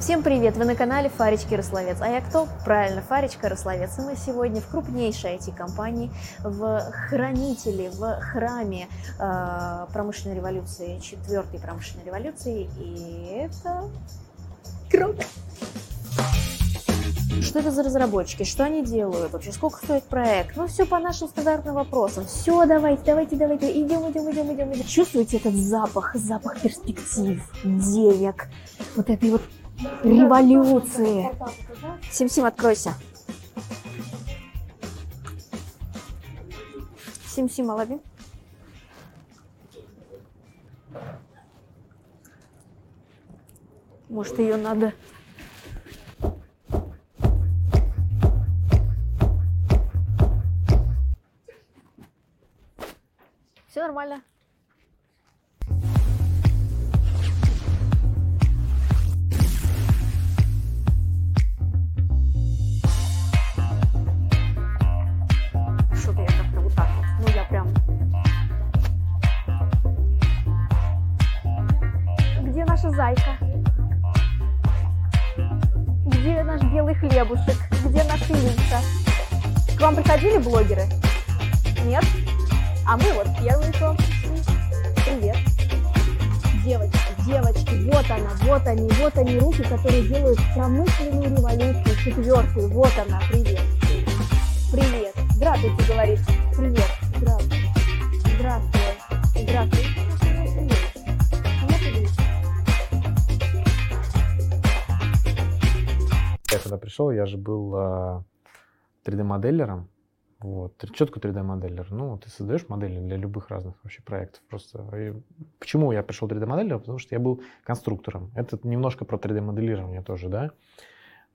Всем привет! Вы на канале Фаречки Рословец. А я кто? Правильно, Фаречка Рословец. И мы сегодня в крупнейшей IT-компании, в хранителе, в храме э, промышленной революции, четвертой промышленной революции. И это круто! Что это за разработчики? Что они делают? Вообще, сколько стоит проект? Ну, все по нашим стандартным вопросам. Все, давайте, давайте, давайте. Идем, идем, идем, идем, идем. Чувствуете этот запах? Запах перспектив, денег, вот этой вот революции. Сим-Сим, откройся. Сим-Сим, лови. Может, ее надо... Все нормально. Я прям... Где наша зайка? Где наш белый хлебушек? Где наша Линка? К вам приходили блогеры? Нет? А мы вот первые к. Привет. Девочки, девочки, вот она, вот они, вот они руки, которые делают промышленную революцию четвертую. Вот она, привет. Привет. Здравствуйте, говорит. Привет. Здравствуй. Здравствуй. Здравствуй. Я когда пришел, я же был а, 3D-моделером. Вот. Такое 3D-моделер? Ну, ты создаешь модели для любых разных вообще проектов. Просто. И почему я пришел 3D-моделером? Потому что я был конструктором. Это немножко про 3D-моделирование тоже, да?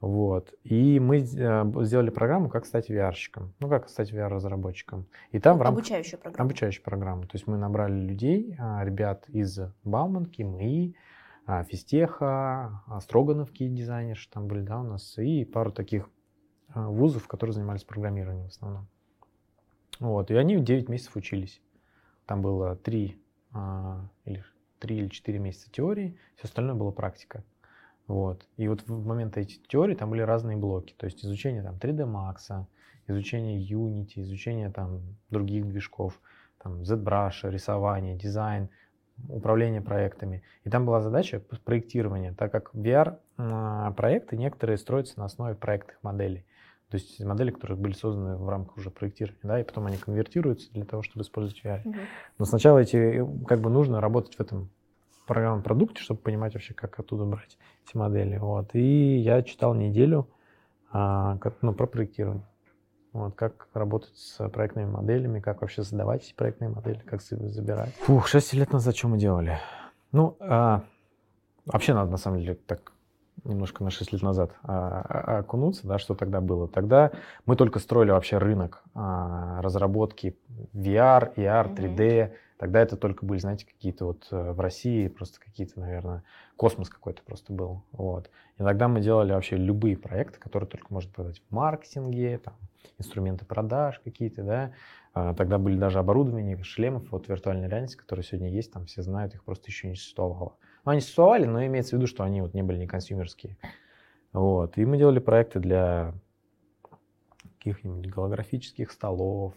Вот. И мы э, сделали программу, как стать VR-щиком. Ну, как стать VR-разработчиком. И там в рамках... Обучающая программа. Обучающую программу. То есть мы набрали людей, а, ребят из Бауманки, МИИ, а, Физтеха, а, Строгановки дизайнерши там были, да, у нас, и пару таких вузов, которые занимались программированием в основном. Вот, и они 9 месяцев учились. Там было 3 или, 3 или 4 месяца теории, все остальное было практика. Вот. И вот в момент эти теории там были разные блоки. То есть изучение там 3D Max, изучение Unity, изучение там других движков, там ZBrush, рисование, дизайн, управление проектами. И там была задача проектирования, так как VR а, некоторые строятся на основе проектных моделей. То есть модели, которые были созданы в рамках уже проектирования, да, и потом они конвертируются для того, чтобы использовать VR. Мгм. Но сначала эти, э, как бы нужно работать в этом программном продукте, чтобы понимать вообще, как оттуда брать эти модели. Вот. И я читал неделю а, как, ну, про проектирование. Вот, как работать с проектными моделями, как вообще создавать эти проектные модели, как забирать. Фух, 6 лет назад что мы делали? Ну, а, вообще надо на самом деле так немножко на 6 лет назад а, а- окунуться, да, что тогда было. Тогда мы только строили вообще рынок а, разработки VR, AR, Мгм. 3D. Тогда это только были, знаете, какие-то вот э, в России просто какие-то, наверное, космос какой-то просто был. Вот. И мы делали вообще любые проекты, которые только можно продать в маркетинге, там, инструменты продаж какие-то, да. А, Тогда были даже оборудования, шлемов, вот виртуальной реальности, которые сегодня есть, там все знают, их просто еще не существовало. Ну, они существовали, но имеется в виду, что они вот не были не консюмерские. Вот. И мы делали проекты для каких-нибудь голографических столов,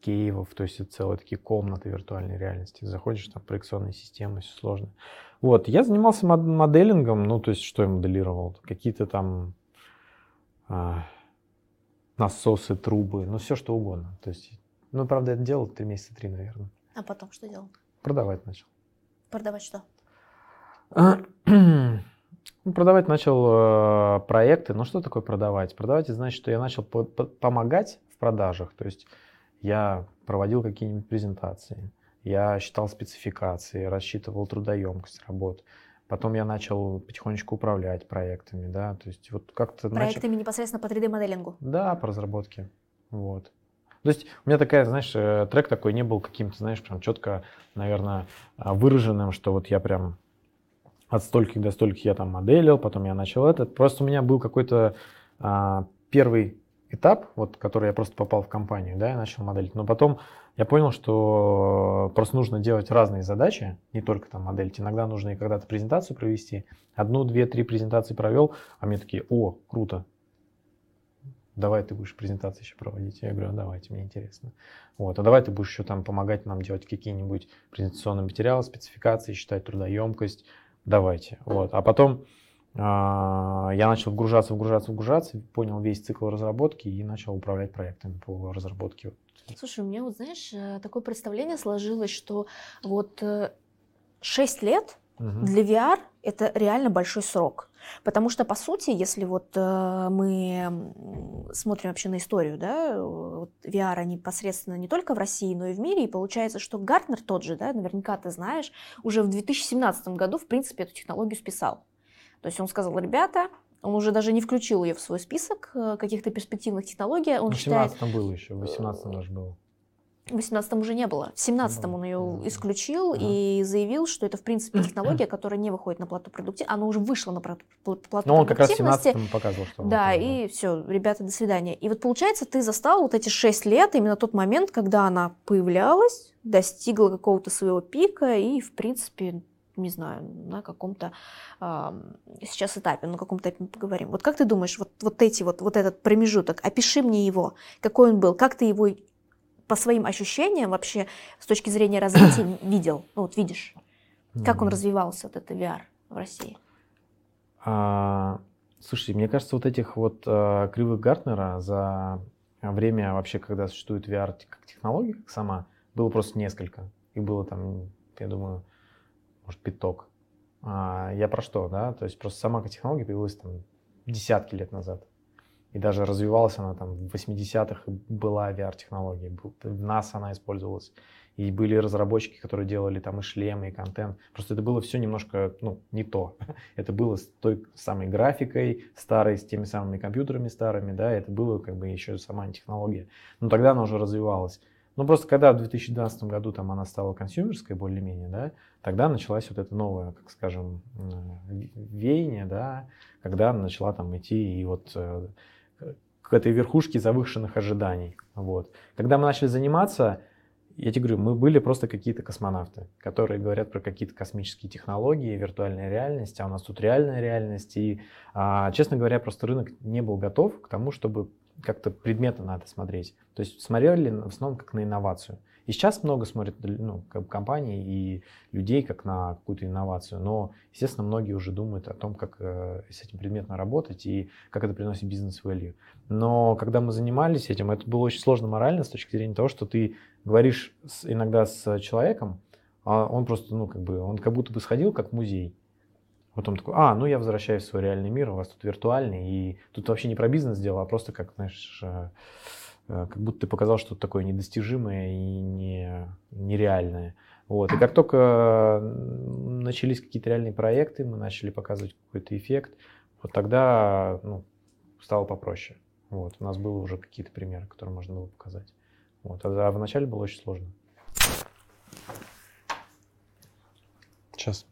кейвов, то есть это целые такие комнаты виртуальной реальности. Заходишь, там проекционные системы, все сложно. Вот, я занимался мод- моделингом, ну, то есть что я моделировал? Какие-то там а, насосы, трубы, ну, все что угодно. То есть, ну, правда, это делал три месяца, три, наверное. А потом что делал? Продавать начал. Продавать что? Ну, Продавать начал э, проекты. Ну, что такое продавать? Продавать это значит, что я начал по- по- помогать в продажах. То есть я проводил какие-нибудь презентации, я считал спецификации, рассчитывал трудоемкость работ. Потом я начал потихонечку управлять проектами, да, то есть вот как-то начал... Проектами непосредственно по 3D-моделингу. Да, по разработке. Вот. То есть у меня такая, знаешь, э, трек такой не был каким-то, знаешь, прям четко, наверное, а, выраженным, что вот я прям от стольких до стольких я там моделил, потом я начал этот. Просто у меня был какой-то а, первый этап, вот, который я просто попал в компанию, да, я начал моделить. Но потом я понял, что просто нужно делать разные задачи, не только там моделить. Иногда нужно и когда-то презентацию провести. Одну, две, три презентации провел, а мне такие, о, круто, давай ты будешь презентации еще проводить. Я говорю, а давайте, мне интересно. Вот, а давай ты будешь еще там помогать нам делать какие-нибудь презентационные материалы, спецификации, считать трудоемкость. Давайте. Вот. А потом я начал вгружаться, вгружаться, вгружаться, понял весь цикл разработки и начал управлять проектами по разработке. Слушай, у меня вот, знаешь, э, такое представление сложилось, что вот 6 э, лет угу. для VR это реально большой срок. Потому что, по сути, если вот э, мы смотрим вообще на историю, да, вот VR непосредственно не только в России, но и в мире, и получается, что Гартнер тот же, да, наверняка ты знаешь, уже в 2017 году, в принципе, эту технологию списал. То есть он сказал, ребята, он уже даже не включил ее в свой список э, каких-то перспективных технологий. Он в 17 считает... было еще, в 18 даже было. В 18 уже не было. В 17 он ее исключил ага. и заявил, что это, в принципе, технология, которая не выходит на плату продуктивности. Она уже вышла на плату продуктивности. Но он как раз в 17 показывал, что Да, и все, ребята, до свидания. И вот получается, ты застал вот эти 6 лет, именно тот момент, когда она появлялась, достигла какого-то своего пика и, в принципе, не знаю, на каком-то э, сейчас этапе, на каком-то этапе мы поговорим. Вот как ты думаешь, вот, вот эти вот, вот этот промежуток, опиши мне его, какой он был, как ты его по своим ощущениям вообще с точки зрения развития видел, ну вот видишь, как он развивался, вот это VR в России? А, слушай, мне кажется, вот этих вот а, кривых Гартнера за время вообще, когда существует VR как технология, как сама, было просто несколько. Их было там, я думаю, может, пяток. А, я про что, да? То есть просто сама технология появилась там десятки лет назад. И даже развивалась она там в 80-х, была VR-технология, в нас она использовалась. И были разработчики, которые делали там и шлемы, и контент. Просто это было все немножко, ну, не то. Это было с той самой графикой старой, с теми самыми компьютерами старыми, да, это было как бы еще сама технология. Но тогда она уже развивалась. Ну, просто когда в 2012 году там она стала консюмерской более-менее, да, тогда началась вот эта новая, как скажем, веяние, да, когда она начала там идти и вот э, к этой верхушке завышенных ожиданий. Вот. Когда мы начали заниматься, я тебе говорю, мы были просто какие-то космонавты, которые говорят про какие-то космические технологии, виртуальная реальность, а у нас тут реальная реальность. И, а, честно говоря, просто рынок не был готов к тому, чтобы как-то предметно надо смотреть. То есть смотрели в основном как на инновацию. И сейчас много смотрят ну, компаний и людей как на какую-то инновацию, но, естественно, многие уже думают о том, как э, с этим предметно работать и как это приносит бизнес-value. Но когда мы занимались этим, это было очень сложно морально с точки зрения того, что ты говоришь с, иногда с человеком, а он просто, ну, как бы, он как будто бы сходил как в музей, Потом такой, а, ну я возвращаюсь в свой реальный мир, у вас тут виртуальный, и тут вообще не про бизнес дело, а просто как, знаешь, э, э, как будто ты показал что-то такое недостижимое и не, нереальное. Вот. И как только начались какие-то реальные проекты, мы начали показывать какой-то эффект, вот тогда ну, стало попроще. Вот. У нас было уже какие-то примеры, которые можно было показать. Вот. А вначале было очень сложно. Сейчас.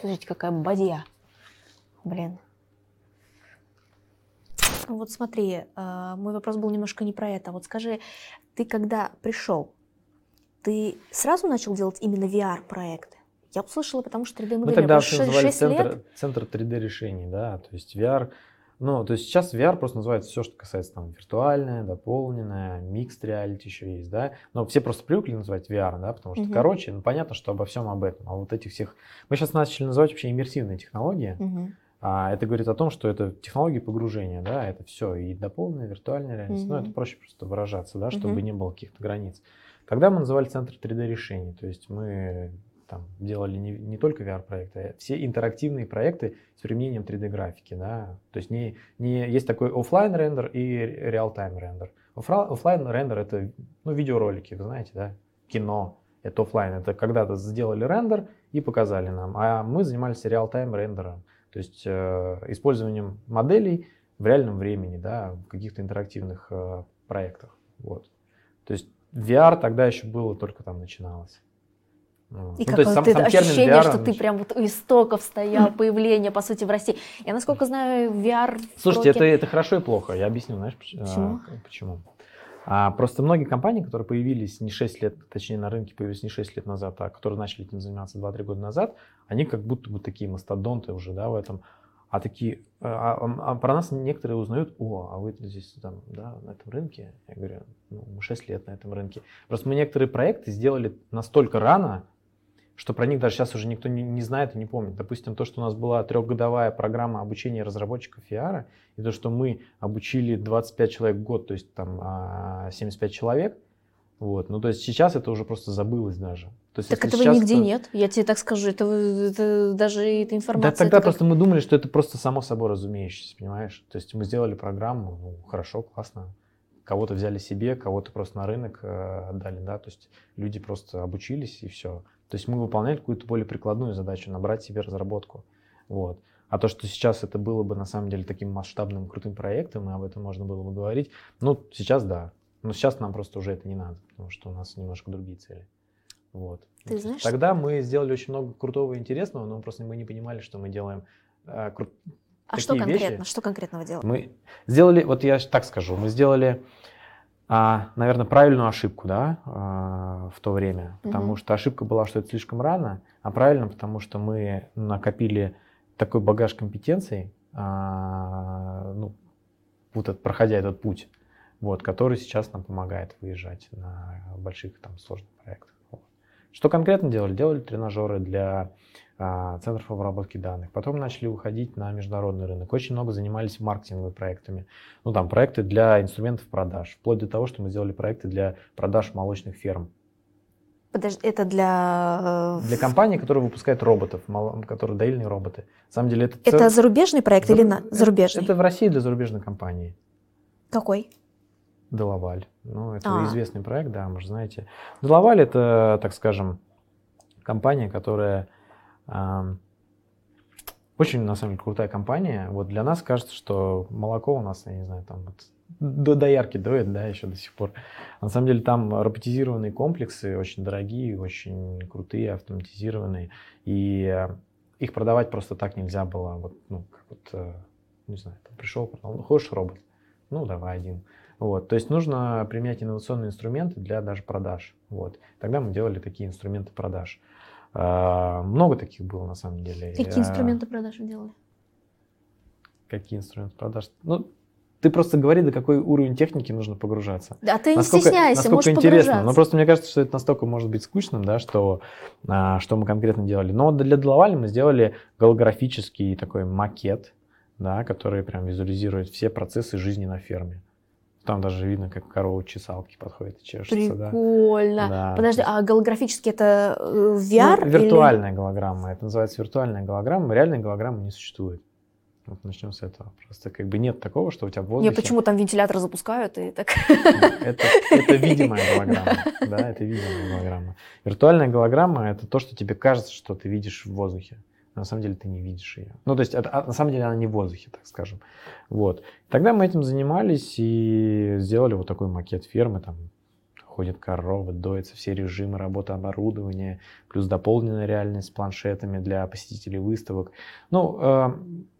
Смотрите, какая бадья. Блин. Вот смотри, э, мой вопрос был немножко не про это. Вот скажи, ты когда пришел, ты сразу начал делать именно VR-проекты? Я услышала, потому что 3D-модели Мы тогда 6, называли 6 центр, лет. центр 3D-решений, да, то есть VR ну, то есть сейчас VR просто называется все, что касается там виртуальное, дополненное, mixed reality еще есть, да. Но все просто привыкли называть VR, да, потому что uh-huh. короче, ну понятно, что обо всем об этом. А вот этих всех... Мы сейчас начали называть вообще иммерсивные технологии. Uh-huh. А это говорит о том, что это технологии погружения, да, это все и дополненная виртуальная реальность. Uh-huh. Ну, это проще просто выражаться, да, чтобы uh-huh. не было каких-то границ. Тогда мы называли центр 3D решений, то есть мы там делали не, не только VR-проекты, а все интерактивные проекты с применением 3D-графики. Да? То есть не, не, есть такой офлайн рендер и реал-тайм рендер. Офлайн рендер это ну, видеоролики, вы знаете, да? кино. Это офлайн, это когда-то сделали рендер и показали нам. А мы занимались реал-тайм рендером, то есть э, использованием моделей в реальном времени, да, в каких-то интерактивных э, проектах. Вот. То есть VR тогда еще было только там начиналось. И ну, какое ты, ощущение, VR, что ты прям вот у истоков стоял, появление, по сути, в России. Я, насколько знаю, VR... Слушайте, это, это хорошо и плохо. Я объясню, знаешь, почему? А, почему? А, просто многие компании, которые появились не 6 лет, точнее на рынке появились не 6 лет назад, а которые начали этим заниматься 2-3 года назад, они как будто бы такие мастодонты уже, да, в этом. А такие, а, а, а про нас некоторые узнают, о, а вы здесь там, да, на этом рынке? Я говорю, ну, мы 6 лет на этом рынке. Просто мы некоторые проекты сделали настолько рано, что про них даже сейчас уже никто не, не знает и не помнит. Допустим, то, что у нас была трехгодовая программа обучения разработчиков VR, и то, что мы обучили 25 человек в год, то есть там 75 а, человек, вот. Ну, то есть сейчас это уже просто забылось даже. То есть, так этого нигде то... нет, я тебе так скажу, это, это даже эта информация. Да, тогда как... просто мы думали, что это просто само собой разумеющееся, понимаешь? То есть мы сделали программу, ну, хорошо, классно, кого-то взяли себе, кого-то просто на рынок э, отдали, да, то есть люди просто обучились и все. То есть мы выполняли какую-то более прикладную задачу, набрать себе разработку. Вот. А то, что сейчас это было бы на самом деле таким масштабным крутым проектом, и об этом можно было бы говорить, ну, сейчас да. Но сейчас нам просто уже это не надо, потому что у нас немножко другие цели. Вот. Ты знаешь, Тогда мы сделали очень много крутого и интересного, но просто мы не понимали, что мы делаем э, кру- А что конкретно? Вещи. Что конкретного делали? Мы сделали, вот я так скажу, мы сделали а, наверное, правильную ошибку, да, а, в то время, потому что ошибка была, что это слишком рано, а правильно, потому что мы накопили такой багаж компетенций, а, ну, вот этот, проходя этот путь, вот, который сейчас нам помогает выезжать на больших там сложных проектах. Вот. Что конкретно делали? Делали тренажеры для центров обработки данных. Потом начали выходить на международный рынок. Очень много занимались маркетинговыми проектами. Ну, там, проекты для инструментов продаж. Вплоть до того, что мы сделали проекты для продаж молочных ферм. Подожди, это для... Э, для компании, которая выпускает роботов, которые доильные роботы. На самом деле это... Это цел... зарубежный проект За... или на... зарубежный? Это, в России для зарубежной компании. Какой? Делаваль. Ну, это а. известный проект, да, может, знаете. Делаваль это, так скажем, компания, которая очень, на самом деле, крутая компания. Вот для нас кажется, что молоко у нас, я не знаю, там вот до доярки доят, да, еще до сих пор. На самом деле там роботизированные комплексы, очень дорогие, очень крутые, автоматизированные. И э, их продавать просто так нельзя было. Вот, ну, как вот, э, не знаю, там пришел, продал, ну, хочешь робот? Ну, давай один. Вот, то есть нужно применять инновационные инструменты для даже продаж. Вот. Тогда мы делали такие инструменты продаж. А, много таких было на самом деле. Какие инструменты продаж вы делали? Какие инструменты продаж? Ну, ты просто говори, до какой уровень техники нужно погружаться. Да, ты насколько, не стесняйся, насколько можешь интересно. Но просто мне кажется, что это настолько может быть скучным, да, что, а, что мы конкретно делали. Но для Дловали мы сделали голографический такой макет, да, который прям визуализирует все процессы жизни на ферме. Там даже видно, как корова чесалки подходит и чешется. Прикольно. Да. Подожди, а голографически это э, VR? Ну, виртуальная или... голограмма. Это называется виртуальная голограмма. Реальной голограммы не существует. Вот начнем с этого. Просто как бы нет такого, что у тебя в воздухе... Нет, почему там вентилятор запускают и так... Это, это видимая голограмма. Да, это видимая голограмма. Виртуальная голограмма — это то, что тебе кажется, что ты видишь в воздухе на самом деле ты не видишь ее. Ну, то есть, это, а, на самом деле она не в воздухе, так скажем. Вот. Тогда мы этим занимались и сделали вот такой макет фермы, там ходят коровы, доятся все режимы работы оборудования, плюс дополненная реальность с планшетами для посетителей выставок. Ну, э,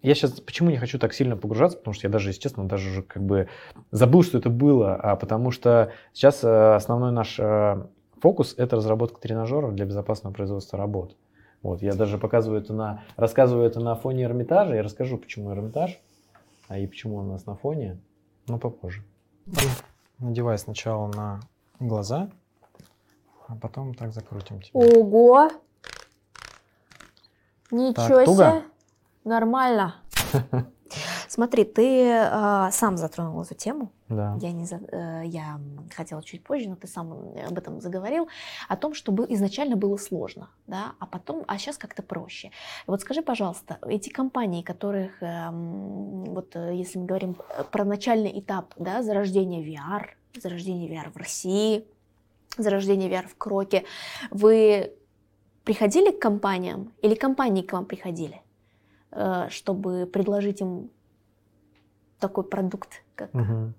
я сейчас почему не хочу так сильно погружаться, потому что я даже, естественно, даже уже как бы забыл, что это было, а потому что сейчас э, основной наш э, фокус – это разработка тренажеров для безопасного производства работ. Вот, я даже показываю это на, рассказываю это на фоне Эрмитажа, я расскажу, почему Эрмитаж, а и почему он у нас на фоне, но попозже. Надевай сначала на глаза, а потом так закрутим тебя. Ого! Ничего так, себе! Нормально. Смотри, ты э, сам затронул эту тему. Да. Я, не, э, я хотела чуть позже, но ты сам об этом заговорил, о том, что был, изначально было сложно, да, а потом, а сейчас как-то проще. Вот скажи, пожалуйста, эти компании, которых, эм, вот э, если мы говорим про начальный этап, да, зарождения VR, зарождения VR в России, зарождения VR в Кроке, вы приходили к компаниям или компании к вам приходили, э, чтобы предложить им такой продукт, как... Угу.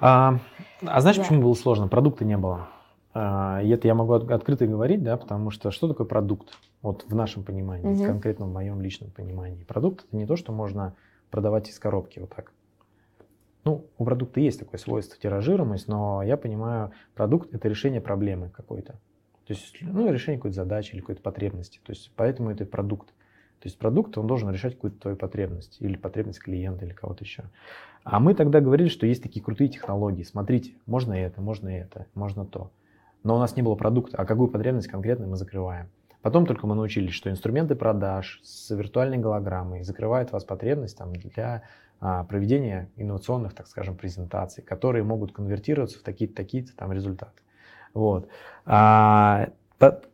А, а знаешь, да. почему было сложно? Продукта не было. А, и это я могу открыто говорить, да, потому что что такое продукт? Вот в нашем понимании, угу. конкретно в моем личном понимании. Продукт это не то, что можно продавать из коробки вот так. Ну, у продукта есть такое свойство тиражируемость, но я понимаю, продукт это решение проблемы какой-то. То есть, ну, решение какой-то задачи или какой-то потребности. То есть, поэтому это продукт. То есть продукт, он должен решать какую-то твою потребность или потребность клиента или кого-то еще. А мы тогда говорили, что есть такие крутые технологии. Смотрите, можно это, можно это, можно то. Но у нас не было продукта, а какую потребность конкретно мы закрываем. Потом только мы научились, что инструменты продаж с виртуальной голограммой закрывают вас потребность там, для а, проведения инновационных, так скажем, презентаций, которые могут конвертироваться в такие-то такие там результаты. Вот. А,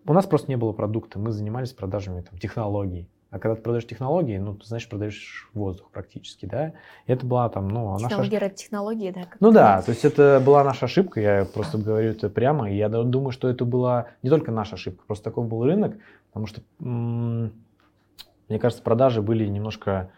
у нас просто не было продукта, мы занимались продажами там, технологий. А когда ты продаешь технологии, ну, ты, значит, продаешь воздух практически, да. И это была там, ну, наша... технологии, да. Ну да, то есть это была наша ошибка, я просто говорю это прямо. И я думаю, что это была не только наша ошибка, просто такой был рынок, потому что, мне кажется, продажи были немножко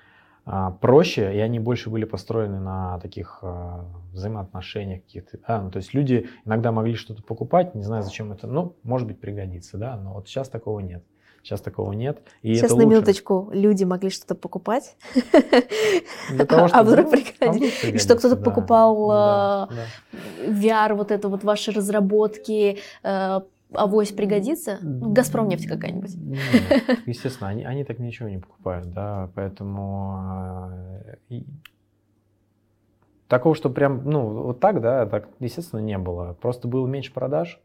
а, проще, и они больше были построены на таких а, взаимоотношениях каких-то. Да? Ну, то есть люди иногда могли что-то покупать, не знаю, зачем это, ну, может быть, пригодится, да, но вот сейчас такого нет. Сейчас такого нет. И Сейчас на лучше. минуточку люди могли что-то покупать, того, а вдруг пригодится. И что кто-то покупал да. VR, вот это вот ваши разработки, э, авось пригодится? Ну, Газпром нефть какая-нибудь. Нет, естественно, они, они так ничего не покупают, да, поэтому э, такого, что прям, ну, вот так, да, так, естественно, не было. Просто было меньше продаж,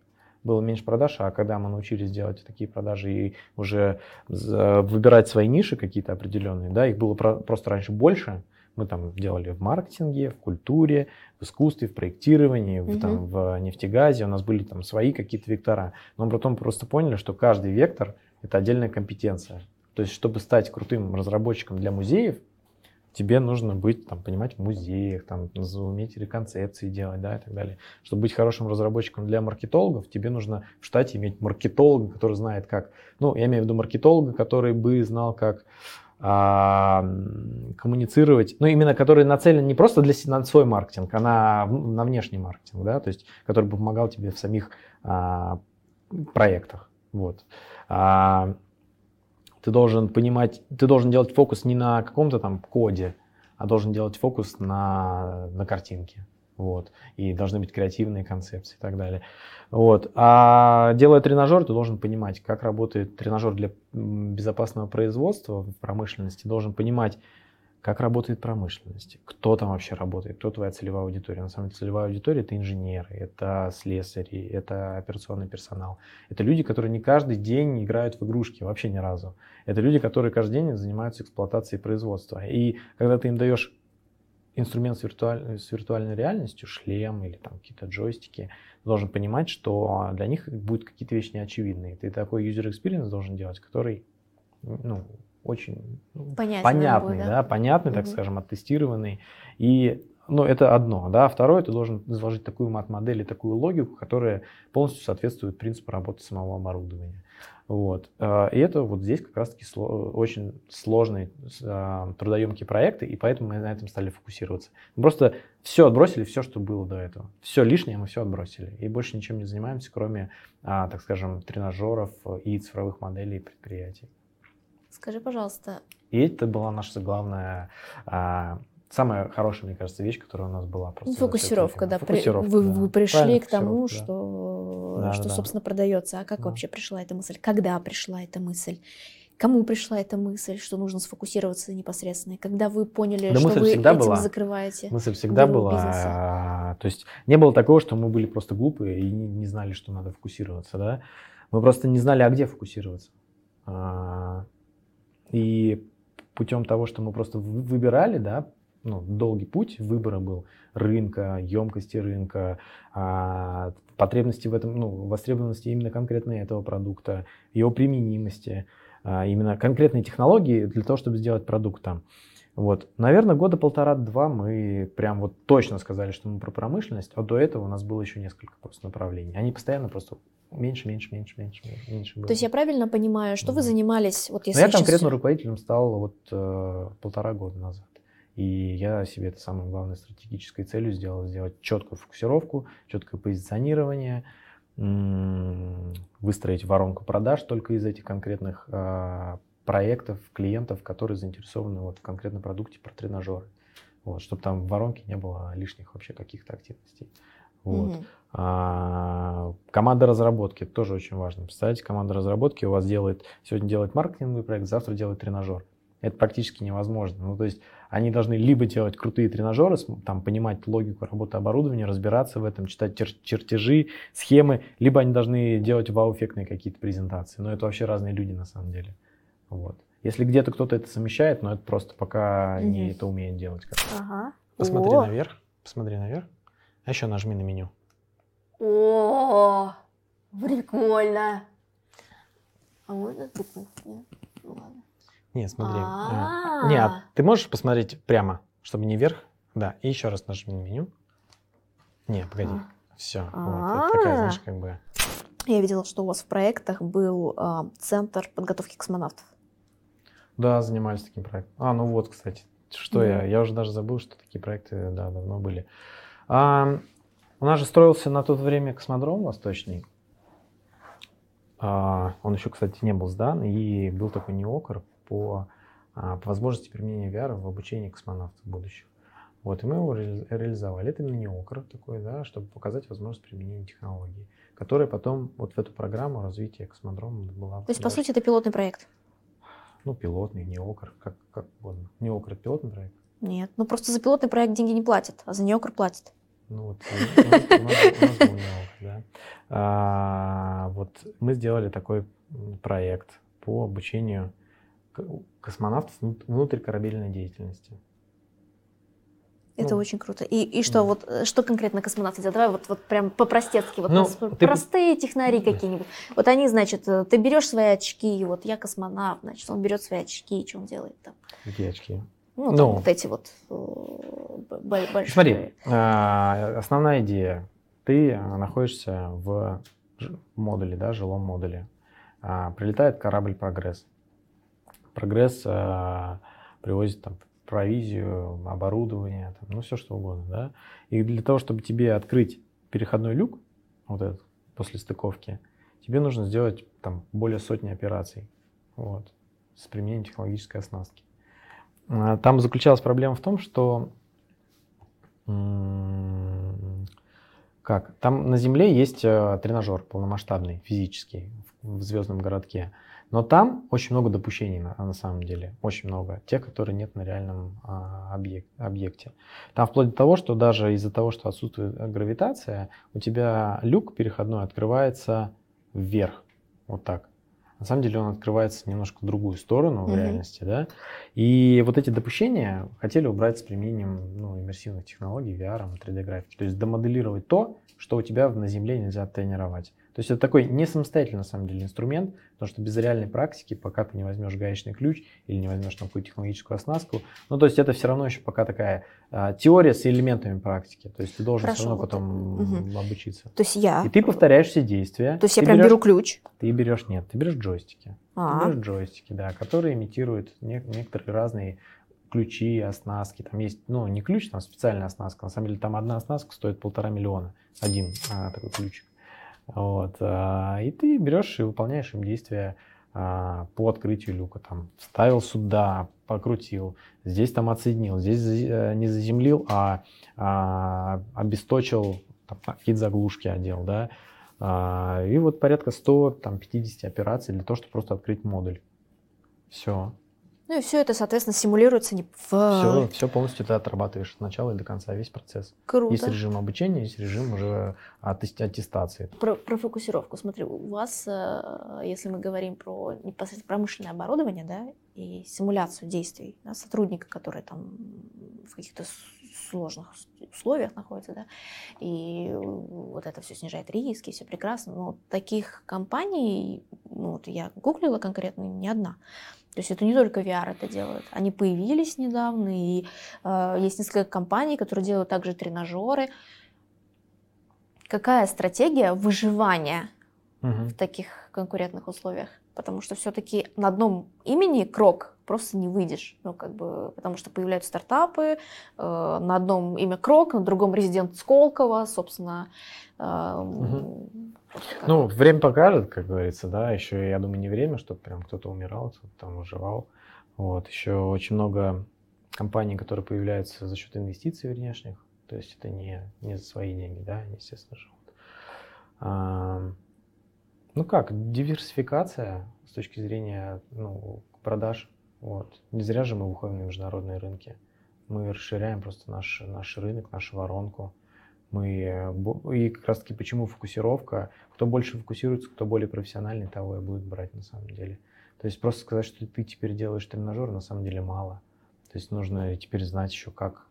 было меньше продаж, а когда мы научились делать такие продажи и уже выбирать свои ниши какие-то определенные, да, их было просто раньше больше, мы там делали в маркетинге, в культуре, в искусстве, в проектировании, в, там, в нефтегазе. У нас были там свои какие-то вектора. Но потом просто поняли, что каждый вектор – это отдельная компетенция. То есть, чтобы стать крутым разработчиком для музеев, тебе нужно быть, там, понимать в музеях, там, уметь реконцепции делать, да, и так далее. Чтобы быть хорошим разработчиком для маркетологов, тебе нужно в штате иметь маркетолога, который знает как, ну, я имею в виду маркетолога, который бы знал, как а, коммуницировать, ну, именно который нацелен не просто для, на свой маркетинг, а на, на внешний маркетинг, да, то есть, который бы помогал тебе в самих а, проектах, вот. А, ты должен понимать, ты должен делать фокус не на каком-то там коде, а должен делать фокус на, на картинке, вот, и должны быть креативные концепции и так далее. Вот. А делая тренажер, ты должен понимать, как работает тренажер для безопасного производства в промышленности, должен понимать, как работает промышленность, кто там вообще работает, кто твоя целевая аудитория. На самом деле целевая аудитория – это инженеры, это слесари, это операционный персонал. Это люди, которые не каждый день играют в игрушки, вообще ни разу. Это люди, которые каждый день занимаются эксплуатацией производства. И когда ты им даешь инструмент с, виртуаль... с виртуальной реальностью, шлем или там какие-то джойстики, должен понимать, что для них будут какие-то вещи неочевидные. Ты такой user experience должен делать, который ну, очень ну, понятный, понятный будет, да? да, понятный, так угу. скажем, оттестированный. И ну, это одно, да. Второе, ты должен изложить такую мат-модель и такую логику, которая полностью соответствует принципу работы самого оборудования. Вот. А, и это вот здесь как раз-таки очень сложные а, трудоемкие проекты, и поэтому мы на этом стали фокусироваться. Мы просто все отбросили, все, что было до этого. Все лишнее мы все отбросили. И больше ничем не занимаемся, кроме, а, так скажем, тренажеров и цифровых моделей предприятий. Скажи, пожалуйста. И это была наша главная самая хорошая, мне кажется, вещь, которая у нас была. Просто Фокусировка, да. Фокусировка, вы, да. вы пришли Правильно, к тому, что, да, что да, собственно, да. продается. А как да. вообще пришла эта мысль? Когда пришла эта мысль? Кому пришла эта мысль, что нужно сфокусироваться непосредственно? Когда вы поняли, да, что вы этим была. закрываете? Мысль всегда была. Бизнеса? То есть не было такого, что мы были просто глупые и не, не знали, что надо фокусироваться. Да? Мы просто не знали, а где фокусироваться. И путем того, что мы просто выбирали, да, ну, долгий путь выбора был рынка, емкости рынка, а, потребности в этом, ну, востребованности именно конкретно этого продукта, его применимости, а, именно конкретные технологии для того, чтобы сделать продукт там. Вот. Наверное, года полтора-два мы прям вот точно сказали, что мы про промышленность, а до этого у нас было еще несколько просто направлений. Они постоянно просто меньше, меньше, меньше, меньше, меньше было. То есть я правильно понимаю, что да. вы занимались, вот если Но я конкретно сейчас... руководителем стал вот э, полтора года назад. И я себе это самой главной стратегической целью сделал, сделать четкую фокусировку, четкое позиционирование, выстроить воронку продаж только из этих конкретных а, проектов, клиентов, которые заинтересованы вот в конкретном продукте про тренажеры. Вот, чтобы там в воронке не было лишних вообще каких-то активностей. Вот. Угу. А, команда разработки тоже очень важно. Представляете, команда разработки у вас делает, сегодня делает маркетинговый проект, завтра делает тренажер. Это практически невозможно. Ну, то есть они должны либо делать крутые тренажеры, там, понимать логику работы оборудования, разбираться в этом, читать чер- чертежи, схемы, либо они должны делать вау-эффектные какие-то презентации. Но это вообще разные люди на самом деле. Вот. Если где-то кто-то это совмещает, но это просто пока mm-hmm. не это умеет делать. Ага. Посмотри О. наверх. Посмотри наверх. А еще нажми на меню. О, прикольно. А можно тут? Нет? Ну ладно. Нет, смотри. А. Нет, ты можешь посмотреть прямо, чтобы не вверх? Да, и еще раз нажми на меню. Не, погоди. Все. Вот, это такая, знаешь, как бы... Я видела, что у вас в проектах был э, центр подготовки космонавтов. Да, занимались таким проектом. А, ну вот, кстати, что я, я уже даже забыл, что такие проекты, да, давно были. А, у нас же строился на то время космодром восточный. А, он еще, кстати, не был сдан, и был такой неокр по, а, по возможности применения VR в обучении космонавтов будущих. Вот, и мы его ре реализовали. Это именно неокр такой, да, чтобы показать возможность применения технологии, которая потом вот в эту программу развития космодрома была. То есть, по сути, это пилотный проект? Ну, пилотный, неокр, как, как угодно. Неокр – это пилотный проект? Нет, ну просто за пилотный проект деньги не платят, а за неокр платят. Ну вот, у нас, у нас, был неокр, да. А, вот мы сделали такой проект по обучению космонавтов внутрикорабельной деятельности. Это ну, очень круто. И, и что, да. вот, э, что конкретно космонавты делают? Давай вот, вот прям по-простецки. Вот ну, ты... простые технари какие-нибудь. Вот они, значит, э, ты берешь свои очки, вот я космонавт, значит, он берет свои очки, и что он делает там? Какие очки? Ну, ну вот эти вот э, большие. Смотри, а, основная идея. Ты находишься в модуле, да, жилом модуле. А, прилетает корабль «Прогресс». «Прогресс» привозит там провизию, оборудование, там, ну все что угодно, да. И для того, чтобы тебе открыть переходной люк, вот этот, после стыковки, тебе нужно сделать там более сотни операций, вот, с применением технологической оснастки. А, там заключалась проблема в том, что как? Там на Земле есть э, тренажер полномасштабный, физический, в звездном городке. Но там очень много допущений на, на самом деле, очень много, тех, которые нет на реальном а, объект, объекте. Там вплоть до того, что даже из-за того, что отсутствует гравитация, у тебя люк переходной открывается вверх, вот так. На самом деле он открывается немножко в другую сторону в mm-hmm. реальности, да. И вот эти допущения хотели убрать с применением ну, иммерсивных технологий, VR, 3D-графики. То есть домоделировать то, что у тебя на Земле нельзя тренировать. То есть это такой не самостоятельный на самом деле инструмент, потому что без реальной практики, пока ты не возьмешь гаечный ключ или не возьмешь там какую-то технологическую оснастку, ну то есть это все равно еще пока такая а, теория с элементами практики. То есть ты должен Хорошо, все равно вот потом угу. обучиться. То есть я. И ты повторяешь все действия. То есть я прям берешь, беру ключ. Ты берешь нет, ты берешь джойстики. А-а. Ты берешь джойстики, да, которые имитируют не, некоторые разные ключи, оснастки. Там есть, ну, не ключ, там специальная оснастка. На самом деле там одна оснастка стоит полтора миллиона. Один а, такой ключик. Вот, а, и ты берешь и выполняешь им действия а, по открытию люка. Там вставил сюда, покрутил, здесь там отсоединил, здесь э, не заземлил, а, а обесточил, какие-то заглушки одел, да. А, и вот порядка 150 операций для того, чтобы просто открыть модуль. Все. Ну и все это, соответственно, симулируется не в... Все, все полностью ты отрабатываешь от начала и до конца, весь процесс. Круто. Есть режим обучения, есть режим уже аттестации. Про, про фокусировку. Смотри, у вас, э, если мы говорим про непосредственно промышленное оборудование, да, и симуляцию действий да, сотрудника, который там в каких-то сложных условиях находится, да, и вот это все снижает риски, все прекрасно. Но таких компаний, ну, вот я гуглила конкретно, не одна. То есть это не только VR это делают. Они появились недавно, и э, есть несколько компаний, которые делают также тренажеры. Какая стратегия выживания угу. в таких конкурентных условиях? Потому что все-таки на одном имени крок просто не выйдешь. Ну, как бы, потому что появляются стартапы, э, на одном имя Крок, на другом резидент Сколково, собственно, э, угу. Ну, время покажет, как говорится, да. Еще, я думаю, не время, чтобы прям кто-то умирал, кто-то там выживал. Вот. Еще очень много компаний, которые появляются за счет инвестиций внешних. То есть это не, не за свои деньги, да, они, естественно, живут. А, ну как, диверсификация с точки зрения ну, продаж. Вот. Не зря же мы выходим на международные рынки. Мы расширяем просто наш, наш рынок, нашу воронку. Мы, и как раз таки почему фокусировка, кто больше фокусируется, кто более профессиональный, того и будет брать на самом деле. То есть просто сказать, что ты теперь делаешь тренажер, на самом деле мало. То есть нужно теперь знать еще, как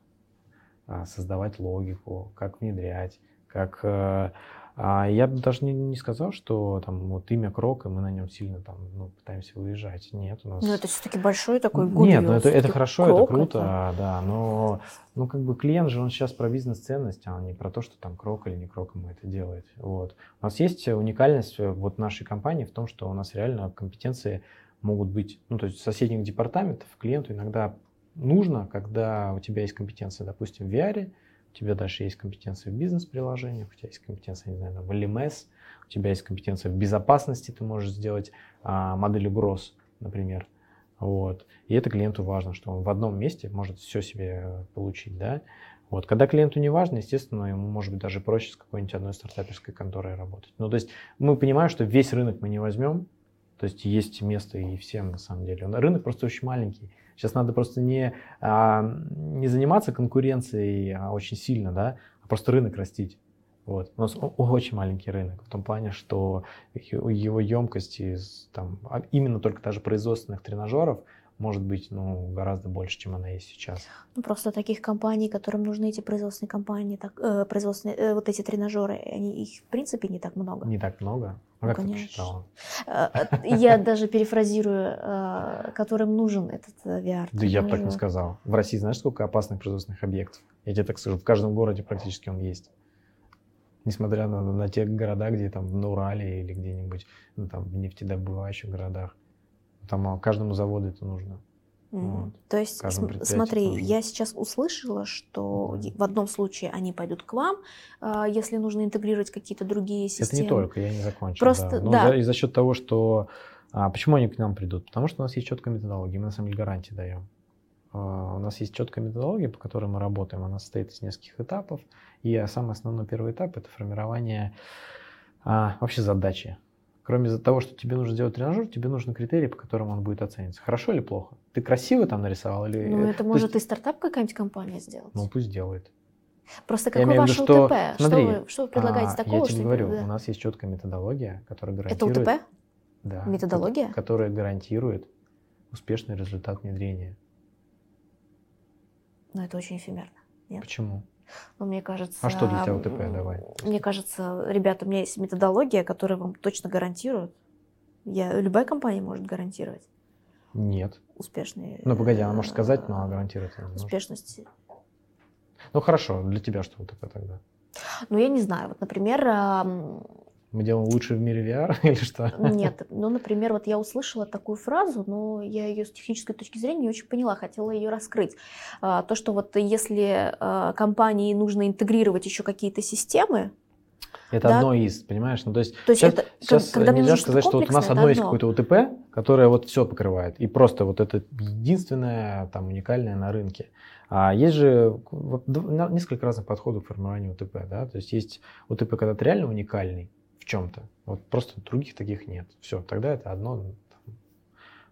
а, создавать логику, как внедрять, как э, а я бы даже не, не сказал, что там вот имя Крок, и мы на нем сильно там ну, пытаемся выезжать. Нет, у нас... Ну, это все-таки большой такой год. Нет, ну это, это хорошо, Крок, это круто, это... да, но ну как бы клиент же, он сейчас про бизнес-ценность, а не про то, что там Крок или не Крок ему это делает. Вот. У нас есть уникальность э, вот нашей компании в том, что у нас реально компетенции могут быть, ну то есть соседних департаментов клиенту иногда нужно, когда у тебя есть компетенция, допустим, в VR, у тебя дальше есть компетенция в бизнес-приложениях, у тебя есть компетенция, не знаю, в LMS, у тебя есть компетенция в безопасности, ты можешь сделать а, модель угроз, например. Вот. И это клиенту важно, что он в одном месте может все себе получить, да. Вот. Когда клиенту не важно, естественно, ему может быть даже проще с какой-нибудь одной стартаперской конторой работать. Ну, то есть мы понимаем, что весь рынок мы не возьмем, то есть есть место и всем на самом деле. Рынок просто очень маленький. Сейчас надо просто не, а, не заниматься конкуренцией а очень сильно, да, а просто рынок растить. Вот. У нас очень маленький рынок в том плане, что его емкость из там, а именно только даже производственных тренажеров может быть ну, гораздо больше, чем она есть сейчас. Ну, просто таких компаний, которым нужны эти производственные компании, так, э, производственные, э, вот эти тренажеры, они, их в принципе не так много. Не так много? А ну, как конечно. ты посчитала? Э, э, я даже перефразирую, которым нужен этот VR. Да я бы так не сказал. В России знаешь, сколько опасных производственных объектов? Я тебе так скажу, в каждом городе практически он есть несмотря на, на те города, где там на Урале или где-нибудь, ну, там в нефтедобывающих городах. Там а, каждому заводу это нужно. Вот. То есть, см- смотри, нужно. я сейчас услышала, что mm. в одном случае они пойдут к вам, э, если нужно интегрировать какие-то другие системы. Это не только, я не закончил. Просто, да. Но да. За, и за счет того, что... А, почему они к нам придут? Потому что у нас есть четкая методология, мы на самом деле гарантии даем. А, у нас есть четкая методология, по которой мы работаем. Она состоит из нескольких этапов. И самый основной первый этап – это формирование а, вообще задачи Кроме того, что тебе нужно сделать тренажер, тебе нужны критерии, по которым он будет оцениваться. Хорошо или плохо? Ты красиво там нарисовал или... Ну, это может есть... и стартап какая-нибудь компания сделать. Ну, пусть делает. Просто какой ваш виду, что... УТП? Смотри, что, вы, что вы предлагаете а, такого? Я тебе говорю, да. у нас есть четкая методология, которая гарантирует... Это УТП? Да. Методология? Которая гарантирует успешный результат внедрения. Ну, это очень эфемерно. Нет? Почему? Но мне кажется... А что для тебя УТП? Давай. Мне кажется, ребята, у меня есть методология, которая вам точно гарантирует. Я, любая компания может гарантировать. Нет. Успешные... Ну, погоди, она может сказать, но гарантировать не Успешность. Ну, хорошо. Для тебя что УТП тогда? Ну, я не знаю. Вот, например, мы делаем лучше в мире VR или что? Нет, ну, например, вот я услышала такую фразу, но я ее с технической точки зрения не очень поняла, хотела ее раскрыть. А, то, что вот если а, компании нужно интегрировать еще какие-то системы, это да? одно из, понимаешь? Ну, то есть, то есть сейчас, это, сейчас когда нельзя сказать, что вот у нас одно есть какое-то УТП, которое вот все покрывает, и просто вот это единственное, там, уникальное на рынке. А есть же несколько разных подходов к формированию УТП, да, то есть есть УТП, когда ты реально уникальный, чем-то. Вот просто других таких нет. Все, тогда это одно там,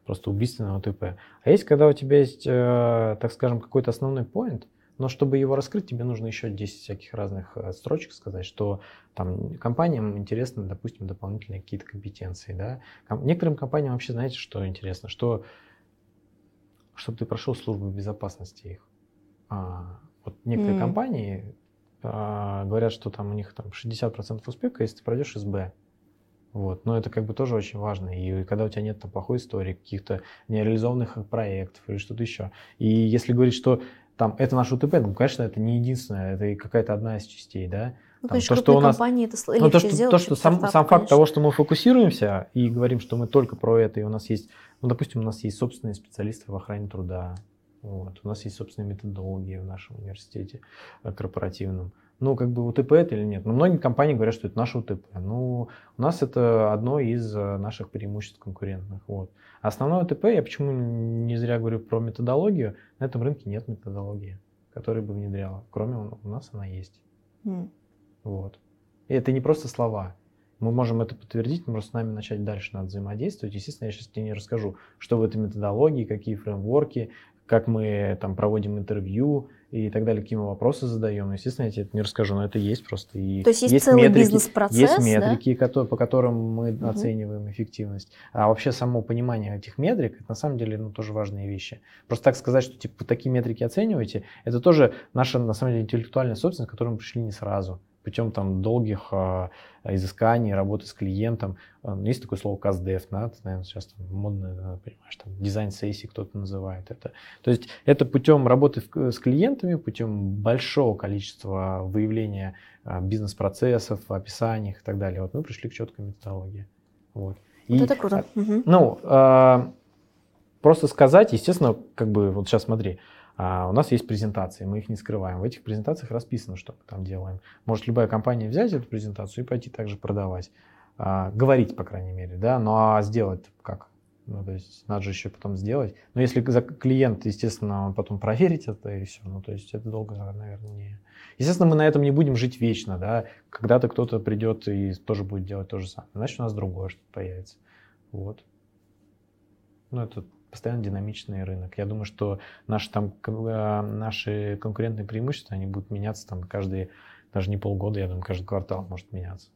просто убийственное ОТП. А есть, когда у тебя есть, э, так скажем, какой-то основной поинт, но чтобы его раскрыть, тебе нужно еще 10 всяких разных э, строчек сказать, что там компаниям интересны, допустим, дополнительные какие-то компетенции. Да? Некоторым компаниям вообще, знаете, что интересно? Что чтобы ты прошел службу безопасности их. А, вот некоторые mm. компании говорят, что там у них там 60% успеха, если ты пройдешь СБ. Вот. Но это как бы тоже очень важно. И когда у тебя нет там плохой истории, каких-то нереализованных проектов или что-то еще. И если говорить, что там это наш УТП, ну, конечно, это не единственное, это какая-то одна из частей, да. Ну, там, конечно, то, что у нас, компании это ну, то, что, сделать, то, что сам, сам факт того, что мы фокусируемся и говорим, что мы только про это, и у нас есть, ну, допустим, у нас есть собственные специалисты в охране труда, вот. У нас есть собственные методологии в нашем университете э, корпоративном. ну, как бы УТП это или нет. Но многие компании говорят, что это наше УТП. Ну, у нас это одно из э, наших преимуществ конкурентных. Вот. Основное УТП, я почему не зря говорю про методологию, на этом рынке нет методологии, которая бы внедряла. Кроме у нас она есть. Mm. Вот. И это не просто слова. Мы можем это подтвердить, мы просто с нами начать дальше надо взаимодействовать. Естественно, я сейчас тебе не расскажу, что в этой методологии, какие фреймворки, как мы там проводим интервью и так далее, какие мы вопросы задаем. Естественно, я тебе это не расскажу, но это есть просто. И То есть есть, есть целый бизнес-процесс, Есть метрики, да? по которым мы угу. оцениваем эффективность. А вообще само понимание этих метрик, это на самом деле ну, тоже важные вещи. Просто так сказать, что типа такие метрики оцениваете, это тоже наша, на самом деле, интеллектуальная собственность, к которой мы пришли не сразу путем там долгих э, изысканий, работы с клиентом. А, есть такое слово CastDev, да, ты, наверное, сейчас там модно, да, понимаешь, там дизайн-сессии кто-то называет это. То есть это путем работы с клиентами, путем большого количества выявления э, бизнес-процессов, описаний и так далее. Вот мы пришли к четкой методологии. Вот. И, вот это круто. Ну, э, просто сказать, естественно, как бы, вот сейчас смотри, а у нас есть презентации, мы их не скрываем. В этих презентациях расписано, что мы там делаем. Может любая компания взять эту презентацию и пойти также продавать. А, говорить, по крайней мере, да, ну а сделать как? Ну, то есть надо же еще потом сделать. Но если за клиент, естественно, он потом проверить это и все, ну, то есть это долго, наверное, не... Естественно, мы на этом не будем жить вечно, да. Когда-то кто-то придет и тоже будет делать то же самое. Значит, у нас другое что-то появится. Вот. Ну, это постоянно динамичный рынок. Я думаю, что наши, там, э, наши конкурентные преимущества, они будут меняться там каждые, даже не полгода, я думаю, каждый квартал может меняться.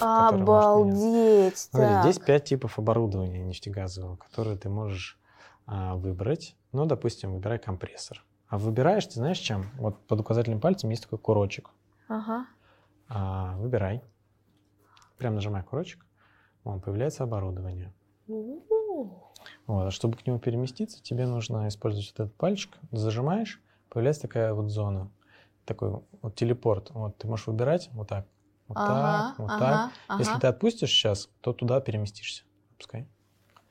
Обалдеть! Смотри, здесь пять типов оборудования нефтегазового, которые ты можешь а, выбрать. Ну, допустим, выбирай компрессор. А выбираешь, ты знаешь, чем? Вот под указательным пальцем есть такой курочек. Ага. А, выбирай. Прям нажимай курочек. Вон, появляется оборудование. Вот. А чтобы к нему переместиться, тебе нужно использовать вот этот пальчик, зажимаешь, появляется такая вот зона, такой вот телепорт. Вот ты можешь выбирать вот так, вот ага, так, вот ага, так. Ага. Если ты отпустишь сейчас, то туда переместишься. Пускай.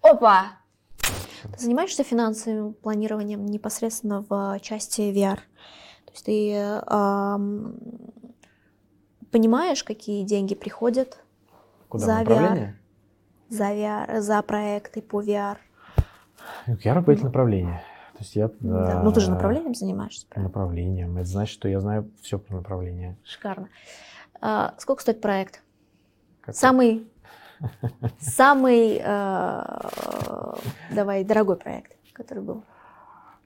Опа! Ты занимаешься финансовым планированием непосредственно в части VR? То есть ты эм, понимаешь, какие деньги приходят Куда, за VR? За VR, за проекты по VR? Я руководитель направления. То есть я, да. Ну, ты же направлением занимаешься, правильно? Направлением. Это значит, что я знаю все про направление. Шикарно. А, сколько стоит проект? Как самый, самый, э, давай, дорогой проект, который был?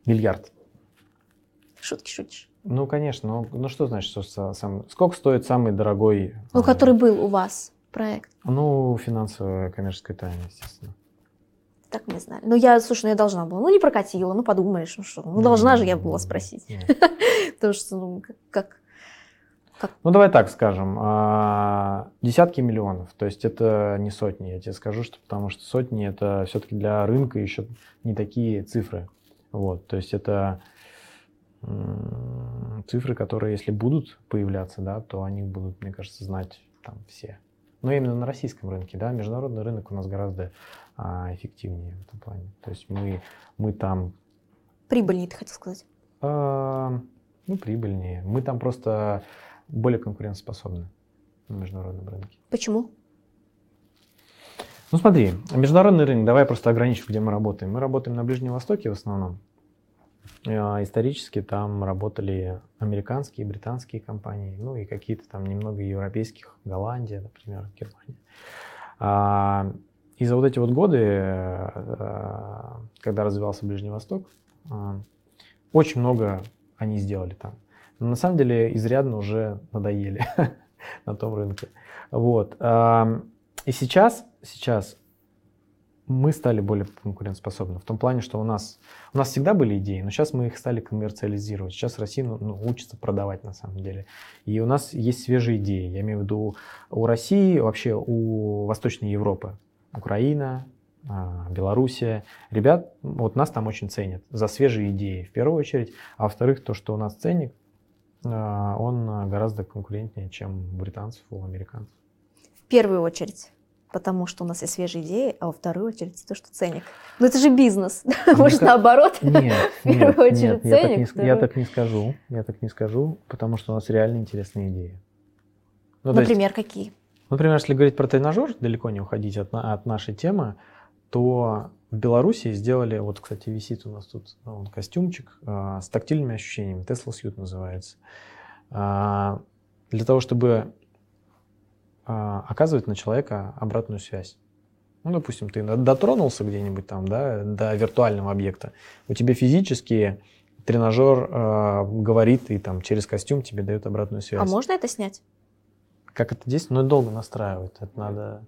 Миллиард. Шутки шутишь? Ну, конечно. Ну, ну что значит, что сам... Сколько стоит самый дорогой... Ну, который был у вас проект? Ну, финансовая коммерческая тайна, естественно так не знали. Ну, я, слушай, ну я должна была. Ну, не прокатила, ну, подумаешь, ну что. Ну, должна же я была спросить. Потому что, ну, как... Ну, давай так скажем. А, десятки миллионов. То есть это не сотни, я тебе скажу, что потому что сотни это все-таки для рынка еще не такие цифры. Вот, то есть это цифры, которые, если будут появляться, да, то они будут, мне кажется, знать там все. Но именно на российском рынке, да, международный рынок у нас гораздо эффективнее в этом плане. То есть мы, мы там... Прибыльнее, ты хотел сказать? А, ну, прибыльнее. Мы там просто более конкурентоспособны на международном рынке. Почему? Ну смотри, международный рынок, давай просто ограничу, где мы работаем. Мы работаем на Ближнем Востоке в основном. А, исторически там работали американские, британские компании, ну и какие-то там немного европейских, Голландия, например, Германия. И за вот эти вот годы, э, когда развивался Ближний Восток, э, очень много они сделали там. Но на самом деле изрядно уже надоели на том рынке. Вот. И сейчас, сейчас мы стали более конкурентоспособны. В том плане, что у нас, у нас всегда были идеи, но сейчас мы их стали коммерциализировать. Сейчас Россия ну, ну, учится продавать на самом деле. И у нас есть свежие идеи. Я имею в виду у России, вообще у Восточной Европы. Украина, а, Белоруссия. Ребят, вот нас там очень ценят за свежие идеи в первую очередь, а во-вторых, то, что у нас ценник, а, он гораздо конкурентнее, чем у британцев, у американцев. В первую очередь. потому что у нас есть свежие идеи, а во вторую очередь то, что ценник. Ну это же бизнес. Может, наоборот? Нет, В первую нет, очередь нет, я так, ценник, не, я так не скажу. Я так не скажу, потому что у нас реально интересные идеи. Ну, есть, Например, какие? Например, если говорить про тренажер, далеко не уходить от, от нашей темы, то в Беларуси сделали, вот, кстати, висит у нас тут ну, костюмчик а, с тактильными ощущениями, Tesla Suit называется. А, для того, чтобы а, оказывать на человека обратную связь. Ну, допустим, ты дотронулся где-нибудь там, да, до виртуального объекта. У тебя физически тренажер а, говорит и там через костюм тебе дает обратную связь. А можно это снять? Как это действует? Ну, долго настраивать. Это надо...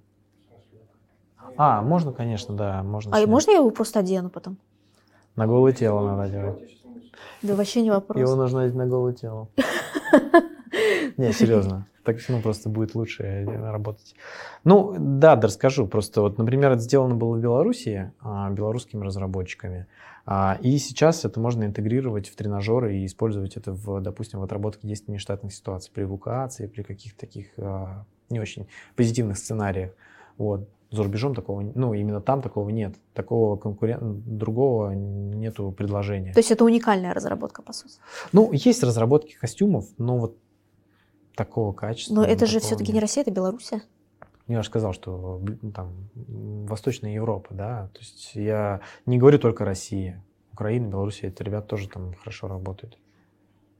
А, можно, конечно, да. Можно А снять. можно я его просто одену потом? На голое тело надо делать. Да вообще не вопрос. Его нужно надеть на голое тело. Не, серьезно. Так ну, просто будет лучше э, работать. Ну, да, да, расскажу. Просто вот, например, это сделано было в Беларуси а, белорусскими разработчиками. А, И сейчас это можно интегрировать в тренажеры и использовать это, в, допустим, в отработке 10 нештатных ситуаций, при эвакуации, при каких-то таких а, не очень позитивных сценариях. Вот. За рубежом такого, ну, именно там такого нет. Такого конкурента, другого нету предложения. То есть это уникальная разработка, по сути. Ну, есть разработки костюмов, но вот такого качества. Но это же все-таки не. Россия, это Белоруссия. Я же сказал, что ну, там Восточная Европа, да. То есть я не говорю только Россия. Украина, Беларусь, это ребят тоже там хорошо работают.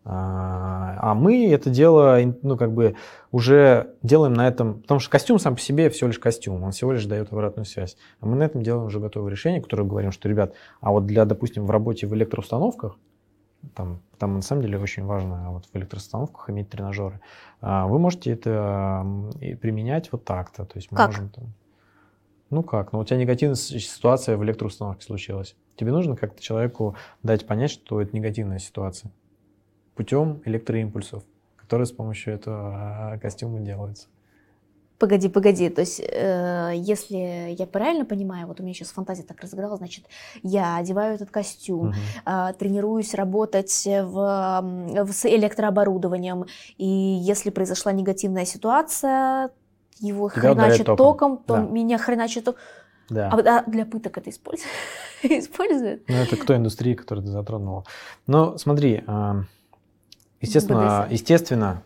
А, а мы это дело, ну, как бы уже делаем на этом, потому что костюм сам по себе всего лишь костюм, он всего лишь дает обратную связь. А мы на этом делаем уже готовое решение, которое говорим, что, ребят, а вот для, допустим, в работе в электроустановках, там, там на самом деле очень важно вот в электроустановках иметь тренажеры, а, вы можете это применять вот так-то. То есть мы Как? можем там- ну как? Ну у тебя негативная ситуация в электроустановке случилась. Тебе нужно как-то человеку дать понять, что это негативная ситуация путем электроимпульсов, которые с помощью этого а, костюма делаются. Погоди, погоди. То есть, э, если я правильно понимаю, вот у меня сейчас фантазия так разыграла, значит, я одеваю этот костюм, Мгм. а, тренируюсь работать в, в- с электрооборудованием, и если произошла негативная ситуация, его Тебя хреначит током. током, то Да. меня хреначит током. Да. А, а для пыток это используют? Используют? Ну, это к той индустрии, которую ты затронула. Но смотри, а, естественно, естественно,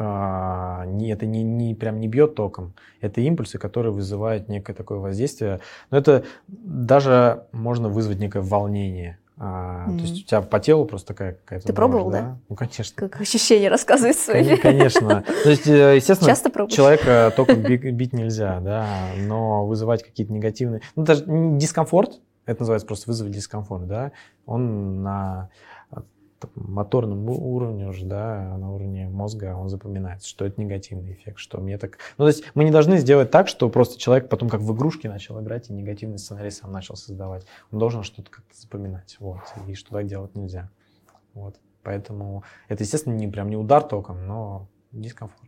а, не, это не, не прям не бьет током. Это импульсы, которые вызывают некое такое воздействие. Но это даже можно вызвать некое волнение. А, То Мгм. есть у тебя по телу просто такая какая-то Ты дрожь, пробовал, да? Ну, конечно. Как ощущение рассказывает свои. Кон- Конечно. То есть, э, естественно, Часто пробуешь? человека током би- бить нельзя, да, но вызывать какие-то негативные... Ну, даже дискомфорт, это называется просто вызвать дискомфорт, да, он на моторном уровне уже, да, на уровне мозга он запоминается, что это негативный эффект, что мне так... Ну, то есть мы не должны сделать так, что просто человек потом как в игрушки начал играть и негативный сценарий сам начал создавать. Он должен что-то как-то запоминать, вот, и что так делать нельзя. Вот. Поэтому это, естественно, не прям не удар током, но дискомфорт.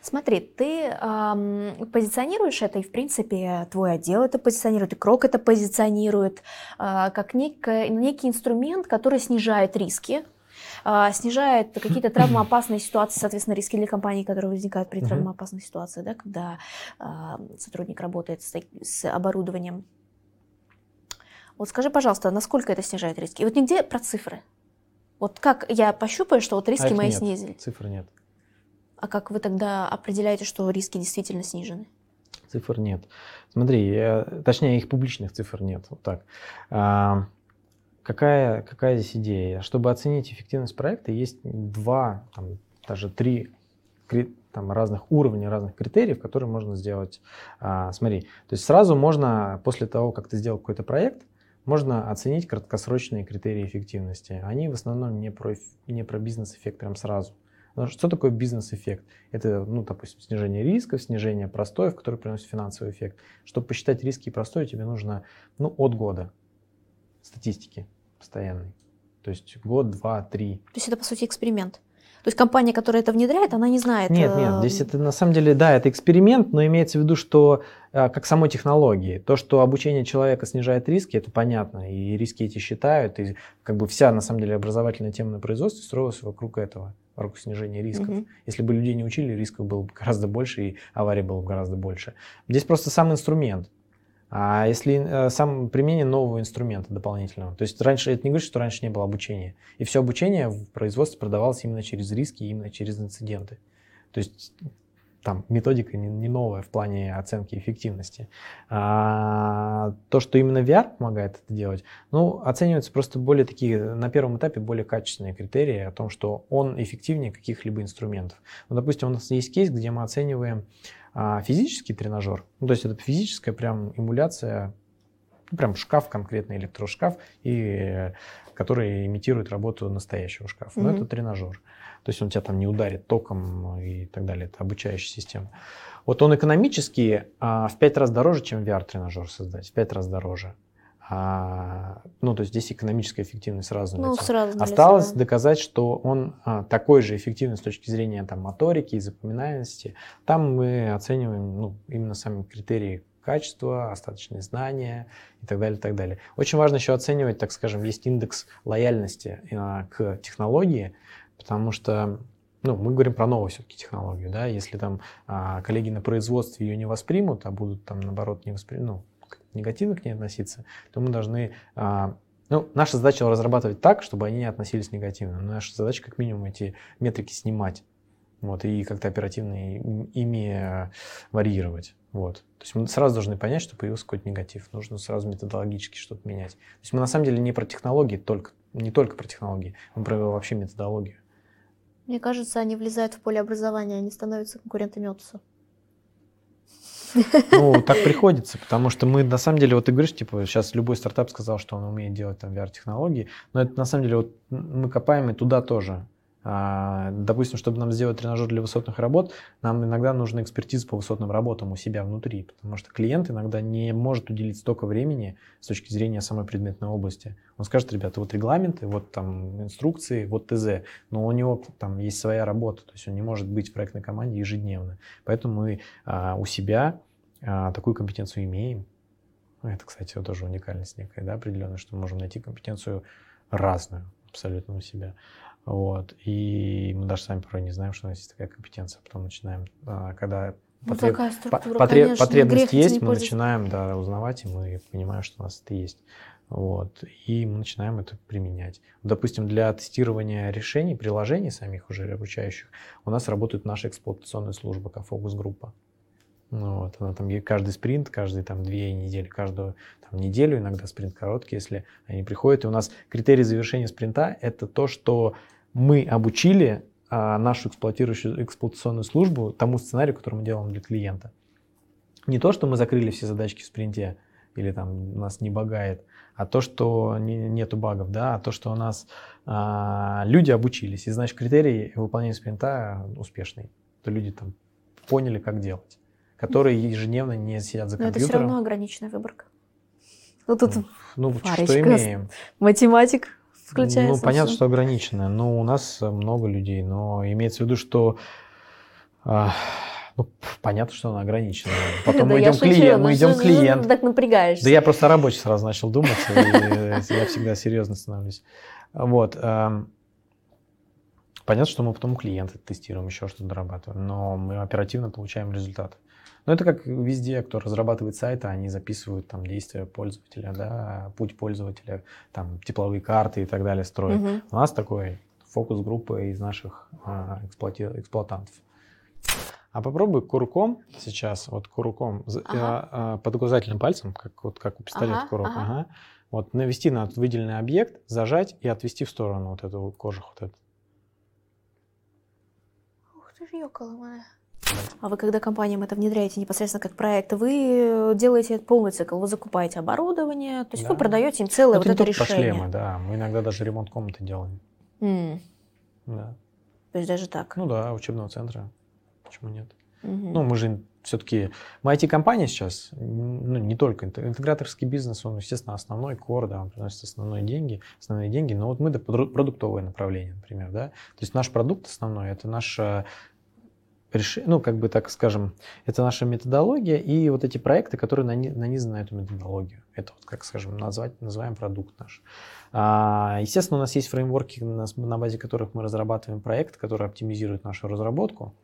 Смотри, ты ам, позиционируешь это, и в принципе твой отдел это позиционирует, и Крок это позиционирует, а, как некое- некий инструмент, который снижает риски, а, снижает какие-то травмоопасные ситуации, соответственно, риски для компании, которые возникают при травмоопасной ситуации, да, когда а, сотрудник работает с, с оборудованием. Вот скажи, пожалуйста, насколько это снижает риски? И вот нигде про цифры. Вот как я пощупаю, что вот риски А мои нет, снизили? Цифр нет. А как вы тогда определяете, что риски действительно снижены? Цифр нет. Смотри, э, точнее, их публичных цифр нет. Вот так. А, какая, какая здесь идея? Чтобы оценить эффективность проекта, есть два, там, даже три там, разных уровня, разных критериев, которые можно сделать. А, смотри, то есть сразу можно, после того, как ты сделал какой-то проект, можно оценить краткосрочные критерии эффективности. Они в основном не про, не про бизнес-эффект прям сразу. Что, такое бизнес-эффект? Это, ну, допустим, снижение рисков, снижение простоев, которые приносят финансовый эффект. Чтобы посчитать риски и простой, тебе нужно ну, от года статистики постоянной. То есть год, два, три. То есть это, по сути, эксперимент. То есть компания, которая это внедряет, она не знает. Нет, э, нет, здесь это на самом деле, да, это эксперимент, но имеется в виду, что э, как самой технологии, то, что обучение человека снижает риски, это понятно, и риски эти считают, и как бы вся, на самом деле, образовательная тема на производстве строилась вокруг этого. Вокруг снижения рисков. Мгм. Если бы людей не учили, рисков было бы гораздо больше, и аварий было бы гораздо больше. Здесь просто сам инструмент. А если э, сам применение нового инструмента дополнительного. То есть раньше, это не говорит, что раньше не было обучения. И все обучение в производстве продавалось именно через риски, именно через инциденты. То есть там методика не, не новая в плане оценки эффективности. А, то, что именно VR помогает это делать, ну, оцениваются просто более такие, на первом этапе более качественные критерии о том, что он эффективнее каких-либо инструментов. Ну, допустим, у нас есть кейс, где мы оцениваем а, физический тренажер, ну, то есть это физическая прям эмуляция, ну, прям шкаф, конкретный электрошкаф, и, э, который имитирует работу настоящего шкафа. Но Мгм. это тренажер. То есть он тебя там не ударит током и так далее. Это обучающая система. Вот он экономически а, в пять раз дороже, чем VR-тренажер создать. В пять раз дороже. А, ну, то есть здесь экономическая эффективность сразу Ну, сразу Осталось да. доказать, что он а, такой же эффективный с точки зрения там, моторики и запоминаемости. Там мы оцениваем ну, именно сами критерии качества, остаточные знания и так далее, и так далее. Очень важно еще оценивать, так скажем, есть индекс лояльности а, к технологии, потому что ну, мы говорим про новую все-таки технологию, да, если там а, коллеги на производстве ее не воспримут, а будут там наоборот не воспримут, ну, негативно к ней относиться, то мы должны а, ну, наша задача разрабатывать так, чтобы они не относились негативно. Наша задача как минимум эти метрики снимать. Вот, и как-то оперативно ими э, варьировать. Вот. То есть мы сразу должны понять, что появился какой-то негатив. Нужно сразу методологически что-то менять. То есть мы на самом деле не про технологии, только, не только про технологии, мы про вообще методологию. Мне кажется, они влезают в поле образования, они становятся конкурентами Отуса. Ну, так приходится, потому что мы, на самом деле, вот ты говоришь, типа, сейчас любой стартап сказал, что он умеет делать там VR-технологии, но это, на самом деле, вот мы копаем и туда тоже. А, допустим, чтобы нам сделать тренажер для высотных работ, нам иногда нужна экспертиза по высотным работам у себя внутри, потому что клиент иногда не может уделить столько времени с точки зрения самой предметной области. Он скажет, ребята, вот регламенты, вот там инструкции, вот ТЗ, но у него там есть своя работа, то есть он не может быть в проектной команде ежедневно. Поэтому мы а, у себя а, такую компетенцию имеем. Ну, Это, кстати, тоже уникальность некая, да, определенная, что мы можем найти компетенцию разную абсолютно у себя. Вот. И мы даже сами порой не знаем, что у нас есть такая компетенция. Потом начинаем, а, когда Ну, потреб- потреб- конечно, потребность есть, мы начинаем да, узнавать, и мы понимаем, что у нас это есть. Вот. И мы начинаем это применять. Допустим, для тестирования решений, приложений самих уже обучающих, у нас работает наша эксплуатационная служба, как фокус-группа. Ну, вот, она там каждый спринт, каждые там две недели, каждую там, неделю, иногда спринт короткий, если они приходят. И у нас критерий завершения спринта – это то, что мы обучили а, нашу эксплуатирующую эксплуатационную службу тому сценарию, который мы делаем для клиента. Не то, что мы закрыли все задачки в спринте или там нас не багает, а то, что не- нету багов, да, а то, что у нас а, люди обучились, и значит критерий выполнения спринта успешный, то люди там поняли, как делать, которые ежедневно не сидят за Но это все компьютером. равно ограниченная выборка. Ну, тут Ну, вот что парочка имеем. математик включается. Ну, понятно, что ограничено. Но у нас много людей. Но имеется в виду, что а, ну, понятно, что она ограничена. Потом Да мы идем шучу, клиент, ну мы идем ты клиент. Так напрягаешься. Да я просто рабочий сразу начал думать, я всегда серьезно становлюсь. Вот. эм, Понятно, что мы потом клиента тестируем, еще что-то дорабатываем, но мы оперативно получаем результат. Но это как везде, кто разрабатывает сайты, они записывают там действия пользователя, да, путь пользователя, там тепловые карты и так далее строят. Мгм. У нас такой фокус-группа из наших а, эксплуати- эксплуатантов. А попробуй курком сейчас, вот курком, з- Ага. а, под указательным пальцем, как, вот, как у пистолета Ага, курок, ага. ага. вот навести на выделенный объект, зажать и отвести в сторону вот эту кожух. Вот этот. Ух ты ж ёкала моя. А вы когда компаниям это внедряете непосредственно как проект, вы делаете полный цикл, вы закупаете оборудование, то есть Да. вы продаете им целое Ну, вот это это только про решение. шлемы, да. Мы иногда даже ремонт комнаты делаем. М, Да. То есть даже так. Ну да, учебного центра. Почему нет? Мгм. Ну, мы же все-таки, мы IT-компания сейчас, ну, не только инт- интеграторский бизнес, он, естественно, основной кор, да, он приносит основные деньги, основные деньги, но вот мы это проду- продуктовое направление, например, да, то есть наш продукт основной, это наша решение, ну, как бы так скажем, это наша методология и вот эти проекты, которые нани- нанизаны на эту методологию. Это вот, как скажем, назвать, называем продукт наш. А, естественно, у нас есть фреймворки, на базе которых мы разрабатываем проект, который оптимизирует нашу разработку.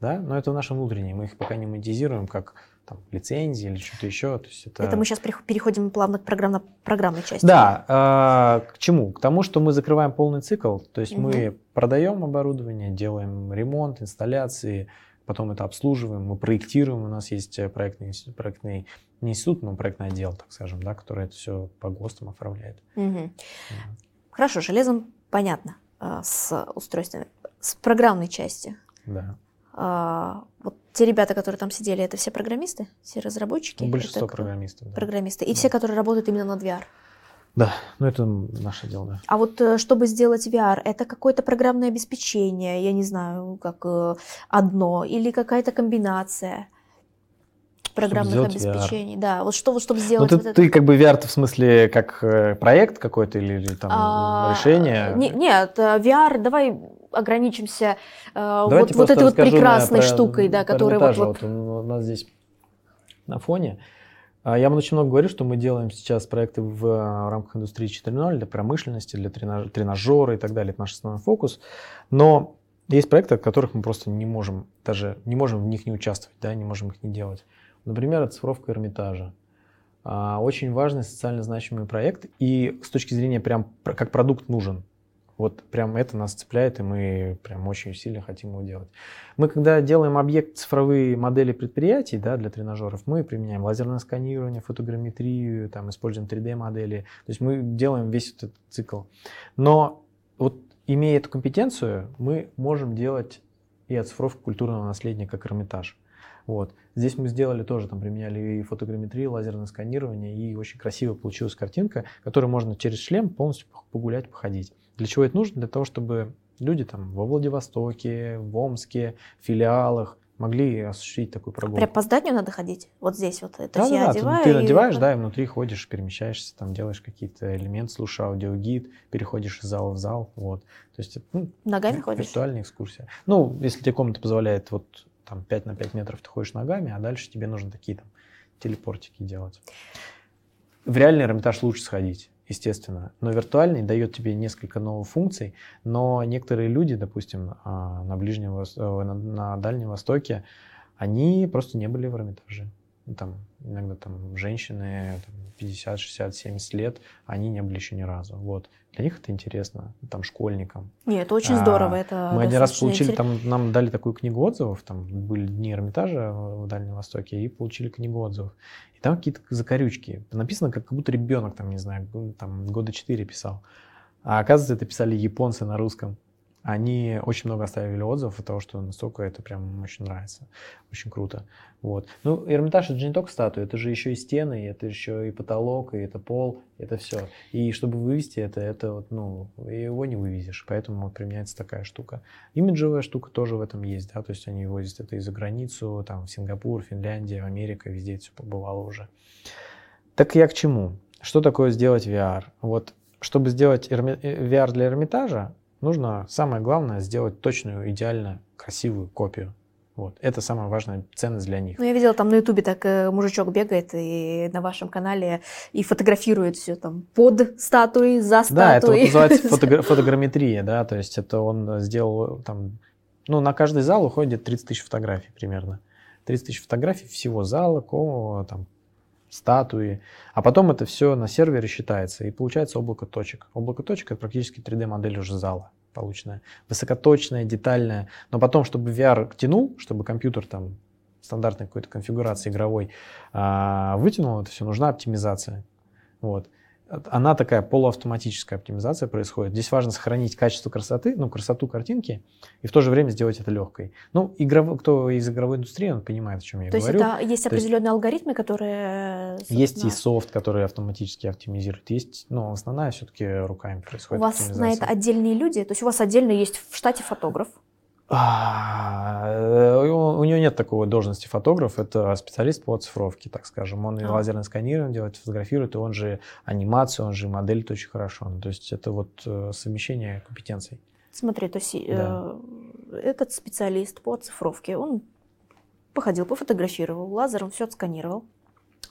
Да? Но это наши внутренние. Мы их пока не монетизируем как там, лицензии или что-то еще. То есть это... это мы сейчас переходим плавно к программно программной части. Да. А, к чему? К тому, что мы закрываем полный цикл. То есть угу. мы продаем оборудование, делаем ремонт, инсталляции, потом это обслуживаем, мы проектируем, у нас есть проектный, проектный не институт, но проектный отдел, так скажем, да, который это все по ГОСТам оформляет. Угу. Хорошо, железом понятно э, с устройствами. С программной части. Да. А, вот те ребята, которые там сидели, это все программисты, все разработчики? Ну, большинство это программистов. Да. Программисты. И да. все, которые работают именно над VR? Да, ну это наше дело, да. А вот э, чтобы сделать VR, это какое-то программное обеспечение, я не знаю, как э, одно, или какая-то комбинация программных обеспечений. VR. Да, вот что, вот, чтобы сделать. Ну, ты, вот ты это... как бы VR в смысле как э, проект какой-то или, или там а, решение? Не, нет, VR, давай ограничимся вот, вот этой вот прекрасной штукой, да, которая вот, вот... вот у нас здесь на фоне. А я очень много говорю, что мы делаем сейчас проекты в э, рамках индустрии 4.0 для промышленности, для тренажера и так далее. Это наш основной фокус. Но есть проекты, от которых мы просто не можем, даже не можем в них не участвовать, да, не можем их не делать. Например, оцифровка Эрмитажа. А, очень важный социально значимый проект и с точки зрения прям как продукт нужен. Вот прям это нас цепляет, и мы прям очень сильно хотим его делать. Мы когда делаем объект цифровые модели предприятий да, для тренажеров, мы применяем лазерное сканирование, фотограмметрию, там, используем 3D-модели. То есть мы делаем весь этот цикл. Но вот имея эту компетенцию, мы можем делать и оцифровку культурного наследия как Эрмитаж. Вот. Здесь мы сделали тоже, там применяли и фотограмметрию, лазерное сканирование, и очень красиво получилась картинка, которую можно через шлем полностью погулять, походить. Для чего это нужно? Для того, чтобы люди там во Владивостоке, в Омске, в филиалах могли осуществить такую прогулку. Прям по зданию надо ходить? Вот здесь вот это да, да, я одеваю? Ты, ты надеваешь, и... да, и внутри ходишь, перемещаешься, там делаешь какие-то элементы, слушаешь аудиогид, переходишь из зала в зал, вот. То есть, ну, Ногами ходишь? Виртуальная экскурсия. Ну, если тебе комната позволяет вот там 5 на 5 метров ты ходишь ногами, а дальше тебе нужно такие там телепортики делать. В реальный Эрмитаж лучше сходить естественно. Но виртуальный дает тебе несколько новых функций, но некоторые люди, допустим, а, на Ближнем, э, на Дальнем Востоке, они просто не были в Эрмитаже. Ну, там, иногда там женщины там, 50, 60, 70 лет, они не были еще ни разу. Вот. Для них это интересно, там, школьникам. Нет, это очень здорово. А, это мы один раз получили, интерес... там, нам дали такую книгу отзывов, там были дни Эрмитажа в Дальнем Востоке, и получили книгу отзывов. И там какие-то закорючки. Написано, как, как будто ребенок, там, не знаю, там, года 4 писал. А оказывается, это писали японцы на русском они очень много оставили отзывов от того, что настолько это прям очень нравится. Очень круто. Вот. Ну, Эрмитаж это же не только статуя, это же еще и стены, это еще и потолок, и это пол, это все. И чтобы вывести это, это вот, ну, его не вывезешь, поэтому применяется такая штука. Имиджевая штука тоже в этом есть, да, то есть они возят это и за границу, там, в Сингапур, Финляндия, Америка, везде это все побывало уже. Так я к чему? Что такое сделать VR? Вот, чтобы сделать VR для Эрмитажа, нужно самое главное сделать точную, идеально красивую копию. Вот. Это самая важная ценность для них. Ну, я видела там на Ютубе так э, мужичок бегает и на вашем канале и фотографирует все там под статуей, за статуей. Да, это вот называется фотогра- фотограмметрия, да, то есть это он сделал там, ну, на каждый зал уходит 30 тысяч фотографий примерно. 30 тысяч фотографий всего зала, там, статуи, а потом это все на сервере считается, и получается облако точек. Облако точек — это практически 3D-модель уже зала полученная, высокоточная, детальная, но потом, чтобы VR тянул, чтобы компьютер там стандартной какой-то конфигурации игровой а, вытянул это все, нужна оптимизация. Вот она такая полуавтоматическая оптимизация происходит. Здесь важно сохранить качество красоты, ну, красоту картинки, и в то же время сделать это легкой. Ну, игров... кто из игровой индустрии, он понимает, о чем я то говорю. То есть есть определенные есть, алгоритмы, которые... Собственно... Есть и софт, который автоматически оптимизирует. Есть, ну, основная все-таки руками происходит У вас на это отдельные люди? То есть у вас отдельно есть в штате фотограф? А, э, у него нет такой должности фотограф, это специалист по оцифровке, так скажем. Он и а. лазерное сканирование делает, фотографирует, и он же анимацию, он же моделит очень хорошо. Ну, то есть это вот э, совмещение компетенций. Смотри, то есть да. э, этот специалист по оцифровке, он походил, пофотографировал, лазером все отсканировал.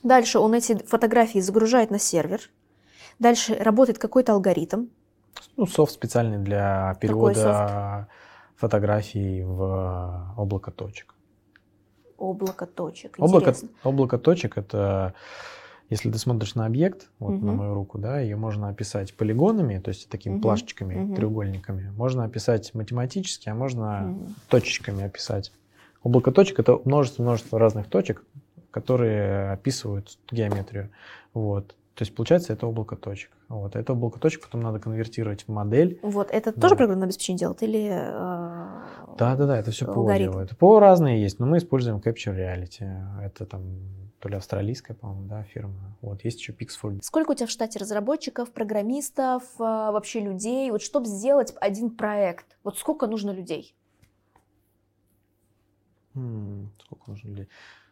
Дальше он эти фотографии загружает на сервер. Дальше работает какой-то алгоритм. Ну, софт специальный для перевода фотографий в облако точек. Облако точек. Облако, облако точек это если ты смотришь на объект, вот угу. на мою руку, да, ее можно описать полигонами, то есть такими угу. плашечками, угу. треугольниками. Можно описать математически, а можно угу. точечками описать. Облако точек это множество-множество разных точек, которые описывают геометрию. Вот. То есть, получается, это облако точек. Вот. Это облако точек потом надо конвертировать в модель. Вот. Это да. тоже программное обеспечение делает или э, Да, да, да, это все ПО делает. ПО разные есть, но мы используем Capture Reality. Это там то ли австралийская, по-моему, да, фирма. Вот, есть еще Pix4. Сколько у тебя в штате разработчиков, программистов, э, вообще людей? Вот чтобы сделать один проект, вот сколько нужно людей? М-м, сколько нужно людей?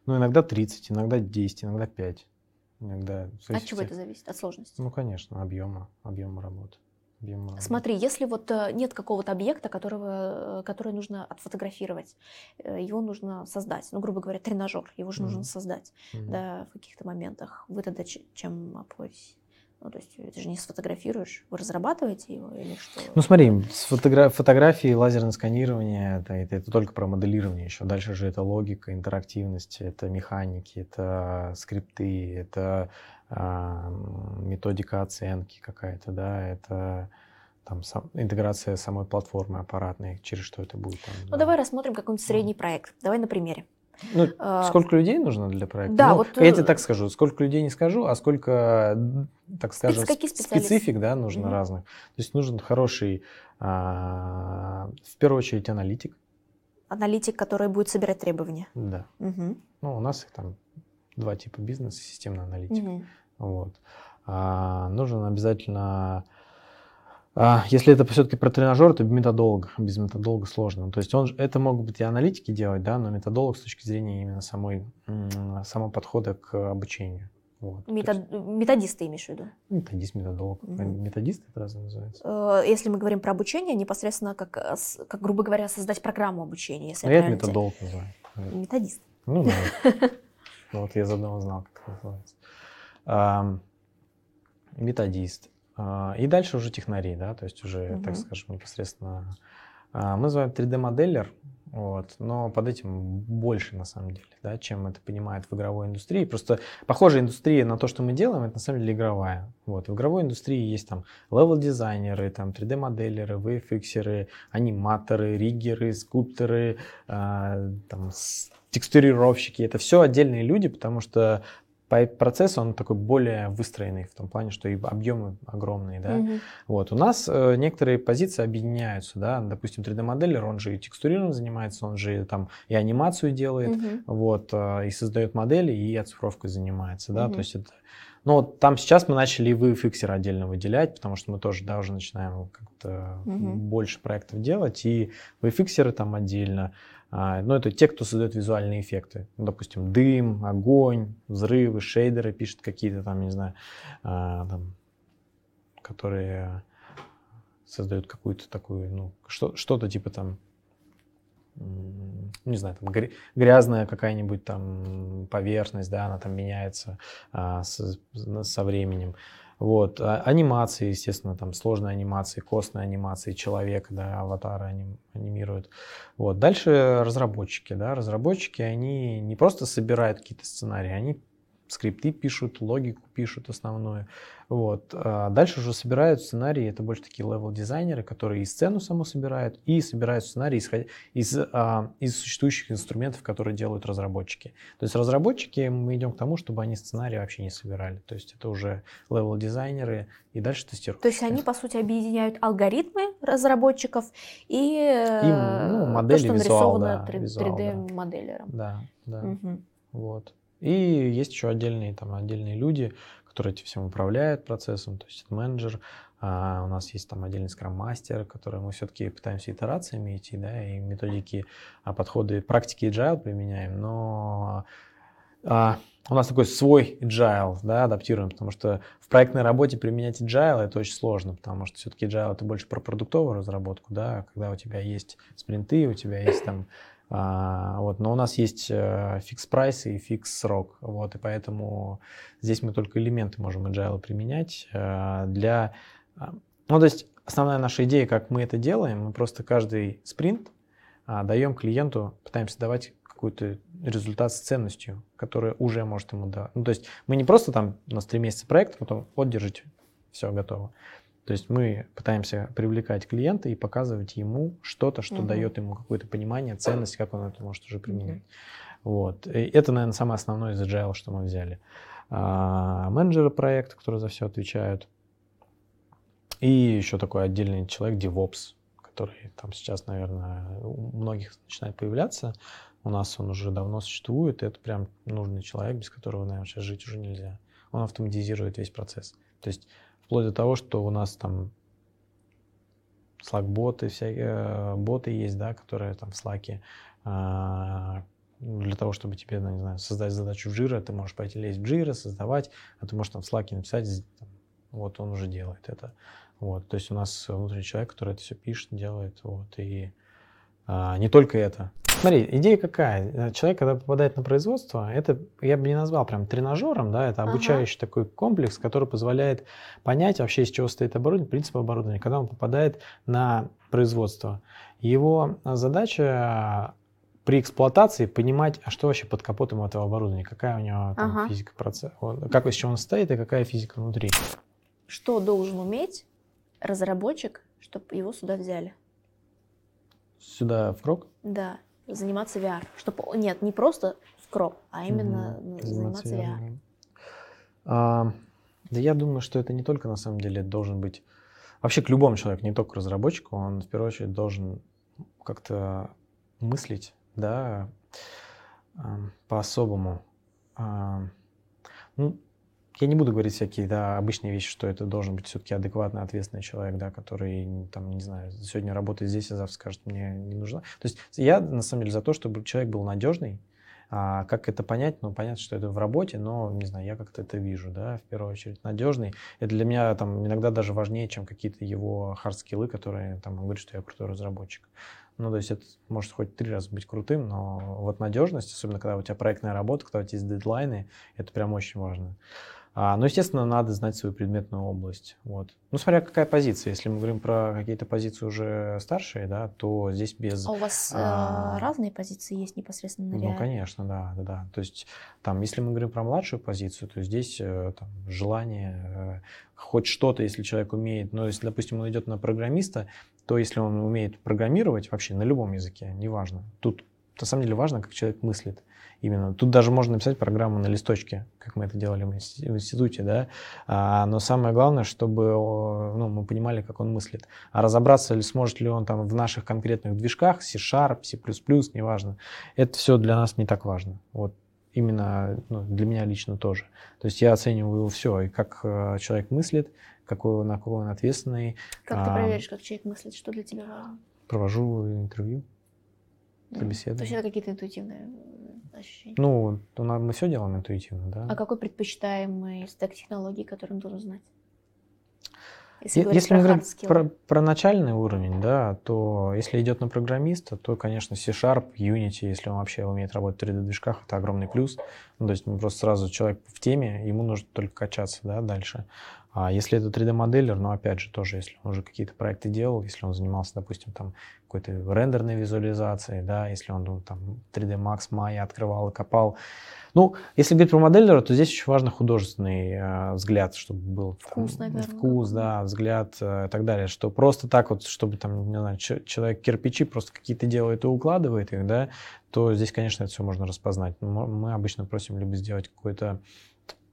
Ну, иногда 30, иногда 10, иногда 5. Иногда, От чего это зависит? От сложности? Ну, конечно, объема, объема работы. Объема Смотри, если вот э, нет какого-то объекта, которого, э, который нужно отфотографировать, э, его нужно создать. Ну, грубо говоря, тренажер, его же mm-hmm. нужно создать mm-hmm. да, в каких-то моментах. Вы тогда чем обходитесь? Ну, то есть ты же не сфотографируешь, вы разрабатываете его или что? Ну, смотри, фотогра- фотографии, лазерное сканирование, это, это, это только про моделирование еще. Дальше же это логика, интерактивность, это механики, это скрипты, это а, методика оценки какая-то, да, это там сам, интеграция самой платформы аппаратной, через что это будет. Там, ну, да. давай рассмотрим какой-нибудь средний проект. Давай на примере. Ну, а, сколько людей нужно для проекта? Да, ну, вот... Я тебе э, так скажу, сколько людей не скажу, а сколько, так скажем, специфик да, нужно mm-hmm. разных. То есть нужен хороший, а, в первую очередь, аналитик. Аналитик, который будет собирать требования. Да. Угу. Ну, у нас их там два типа бизнеса, системный аналитик. Угу. Вот. А, нужен обязательно если это все-таки про тренажер, то методолог. Без методолога сложно. То есть он, это могут быть и аналитики делать, да, но методолог с точки зрения именно самой, самого подхода к обучению. Вот, Метод, есть, методисты имеешь в виду? Методист, методолог. Угу. Методист это разве называется? Э, если мы говорим про обучение, непосредственно как, э, как грубо говоря, создать программу обучения. Если ну, я, это методолог называю. Методист. Ну да. Вот я задумал, знал, как это называется. Методист. А, и дальше уже технари, да, то есть уже, угу. так скажем, непосредственно. А, мы называем 3D-моделлер, вот, но под этим больше на самом деле, да, чем это понимает в игровой индустрии. Просто похожая индустрия на то, что мы делаем, это на самом деле игровая. Вот, в игровой индустрии есть там левел-дизайнеры, там 3D-моделлеры, VFX-еры, аниматоры, риггеры, скульпторы, э, там, текстурировщики. Это все отдельные люди, потому что процесс, он такой более выстроенный в том плане, что и объемы огромные, да. Угу. Вот, у нас э, некоторые позиции объединяются, да, допустим, 3D-моделер, он же и текстурированием занимается, он же там и анимацию делает, угу. вот, э, и создает модели, и оцифровкой занимается, да, угу. то есть это... Ну, вот там сейчас мы начали и VFX отдельно выделять, потому что мы тоже, да, уже начинаем как-то угу. больше проектов делать, и VFX там отдельно, ну, это те, кто создает визуальные эффекты. Ну, допустим, дым, огонь, взрывы, шейдеры пишут какие-то там, не знаю, а, там, которые создают какую-то такую, ну, что, что-то типа там, не знаю, там грязная какая-нибудь там поверхность, да, она там меняется а, с, со временем. Вот. А анимации, естественно, там сложные анимации, костные анимации, человека, да, аватары аним, анимируют. Вот. Дальше разработчики, да, разработчики, они не просто собирают какие-то сценарии, они скрипты пишут, логику пишут основную. Вот. А дальше уже собирают сценарии, это больше такие левел-дизайнеры, которые и сцену саму собирают, и собирают сценарии из, из, а, из существующих инструментов, которые делают разработчики. То есть разработчики, мы идем к тому, чтобы они сценарии вообще не собирали. То есть это уже левел-дизайнеры, и дальше тестируют. То есть они, по сути, объединяют алгоритмы разработчиков и, и ну, модели, то, что визуал, нарисовано да, 3D-моделером. Да, да. Угу. Вот. И есть еще отдельные, там, отдельные люди, которые этим всем управляют процессом, то есть это менеджер, а у нас есть там отдельный scrum-мастер, который мы все-таки пытаемся итерациями идти, да, и методики, а, подходы, практики agile применяем, но а, у нас такой свой agile, да, адаптируем, потому что в проектной работе применять agile это очень сложно, потому что все-таки agile это больше про продуктовую разработку, да, когда у тебя есть спринты, у тебя есть там А, вот, но у нас есть э, fix price и fix срок, вот, и поэтому здесь мы только элементы можем agile применять э, для, а, ну, то есть основная наша идея, как мы это делаем, мы просто каждый спринт а, даем клиенту, пытаемся давать какой-то результат с ценностью, которая уже может ему дать. Ну, то есть мы не просто там у нас три месяца проект, потом вот держите, все готово. То есть мы пытаемся привлекать клиента и показывать ему что-то, что угу. дает ему какое-то понимание, ценность, как он это может уже применять. Угу. Вот. И это, наверное, самое основное из agile, что мы взяли. А, менеджеры проекта, которые за все отвечают. И еще такой отдельный человек, DevOps, который там сейчас, наверное, у многих начинает появляться. У нас он уже давно существует, и это прям нужный человек, без которого, наверное, сейчас жить уже нельзя. Он автоматизирует весь процесс. То есть Вплоть до того, что у нас там Slack-боты, всякие э, боты есть, да, которые там в Slack а, для того, чтобы тебе, ну, не знаю, создать задачу в Jira, ты можешь пойти лезть в Jira, создавать, а ты можешь там в Slack написать, вот он уже делает это. Вот, то есть у нас внутренний человек, который это все пишет, делает, вот, и а, не только это. Смотри, идея какая? Человек, когда попадает на производство, это я бы не назвал прям тренажером, да, это обучающий ага. такой комплекс, который позволяет понять вообще, из чего стоит оборудование, принцип оборудования. Когда он попадает на производство, его задача при эксплуатации понимать, а что вообще под капотом этого оборудования, какая у него там, ага. физика процесса, как из чего он стоит и какая физика внутри. Что должен уметь разработчик, чтобы его сюда взяли? Сюда в крок? Да заниматься VR. Чтобы, нет, не просто в кроп, а именно mm заниматься, VR. VR. А, да я думаю, что это не только на самом деле должен быть... Вообще к любому человеку, не только к разработчику, он в первую очередь должен как-то мыслить, да, по-особому. Ну, я не буду говорить всякие да, обычные вещи, что это должен быть все-таки адекватный, ответственный человек, да, который, там, не знаю, сегодня работает здесь, а завтра скажет, мне не нужно. То есть я, на самом деле, за то, чтобы человек был надежный, а как это понять? Ну, понятно, что это в работе, но, не знаю, я как-то это вижу, да, в первую очередь. Надежный. Это для меня там иногда даже важнее, чем какие-то его хард-скиллы, которые там он говорит, что я крутой разработчик. Ну, то есть это может хоть три раза быть крутым, но вот надежность, особенно когда у тебя проектная работа, когда у тебя есть дедлайны, это прям очень важно. А, ну, естественно, надо знать свою предметную область. Вот. Ну, смотря какая позиция. Если мы говорим про какие-то позиции уже старшие, да, то здесь без... А у вас а, разные позиции есть непосредственно на Ну, конечно, да, да, да. То есть там, если мы говорим про младшую позицию, то здесь э, там, желание э, хоть что-то, если человек умеет, но если, допустим, он идет на программиста, то если он умеет программировать вообще на любом языке, неважно. Тут на самом деле важно, как человек мыслит именно. Тут даже можно написать программу на листочке, как мы это делали в институте, да. А, но самое главное, чтобы ну, мы понимали, как он мыслит. А разобраться ли сможет ли он там в наших конкретных движках, C-Sharp, C++, неважно, это все для нас не так важно. Вот именно ну, для меня лично тоже. То есть я оцениваю все, и как э, человек мыслит, какой он, какой он ответственный. Как ты проверишь, как человек мыслит, что для тебя важно? Провожу интервью, собеседование. То есть это какие-то интуитивные ощущения? Ну, мы все делаем интуитивно, да. А какой предпочитаемый стек технологий, который он должен знать? Если, если мы говорим про, про начальный уровень, да, то если идет на программиста, то, конечно, C-Sharp, Unity, если он вообще умеет работать в 3D-движках, это огромный плюс. Ну, то есть мы просто сразу человек в теме, ему нужно только качаться да, дальше. А если это 3D-моделер, ну, опять же, тоже, если он уже какие-то проекты делал, если он занимался, допустим, там, какой-то рендерной визуализацией, да, если он ну, там 3D Max, Maya открывал и копал. Ну, если говорить про моделлера, то здесь очень важно художественный э, взгляд, чтобы был вкус, там, наверное. вкус, да, взгляд э, и так далее, что просто так вот, чтобы там, не знаю, человек кирпичи просто какие-то делает и укладывает их, да, то здесь, конечно, это все можно распознать. Мы обычно просим либо сделать какой-то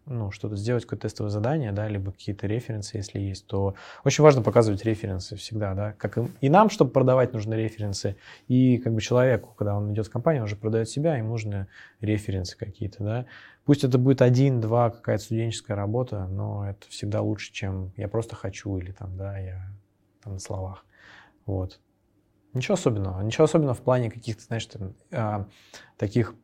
ну, что-то сделать, какое-то тестовое задание, да, либо какие-то референсы, если есть, то очень важно показывать референсы всегда, да, как и, и нам, чтобы продавать, нужны референсы, и как бы человеку, когда он идет в компанию, он уже продает себя, им нужны референсы какие-то, да. Пусть это будет один, два, какая-то студенческая работа, но это всегда лучше, чем я просто хочу или там, да, я там на словах, вот. Ничего особенного, ничего особенного в плане каких-то, знаешь, там, а, таких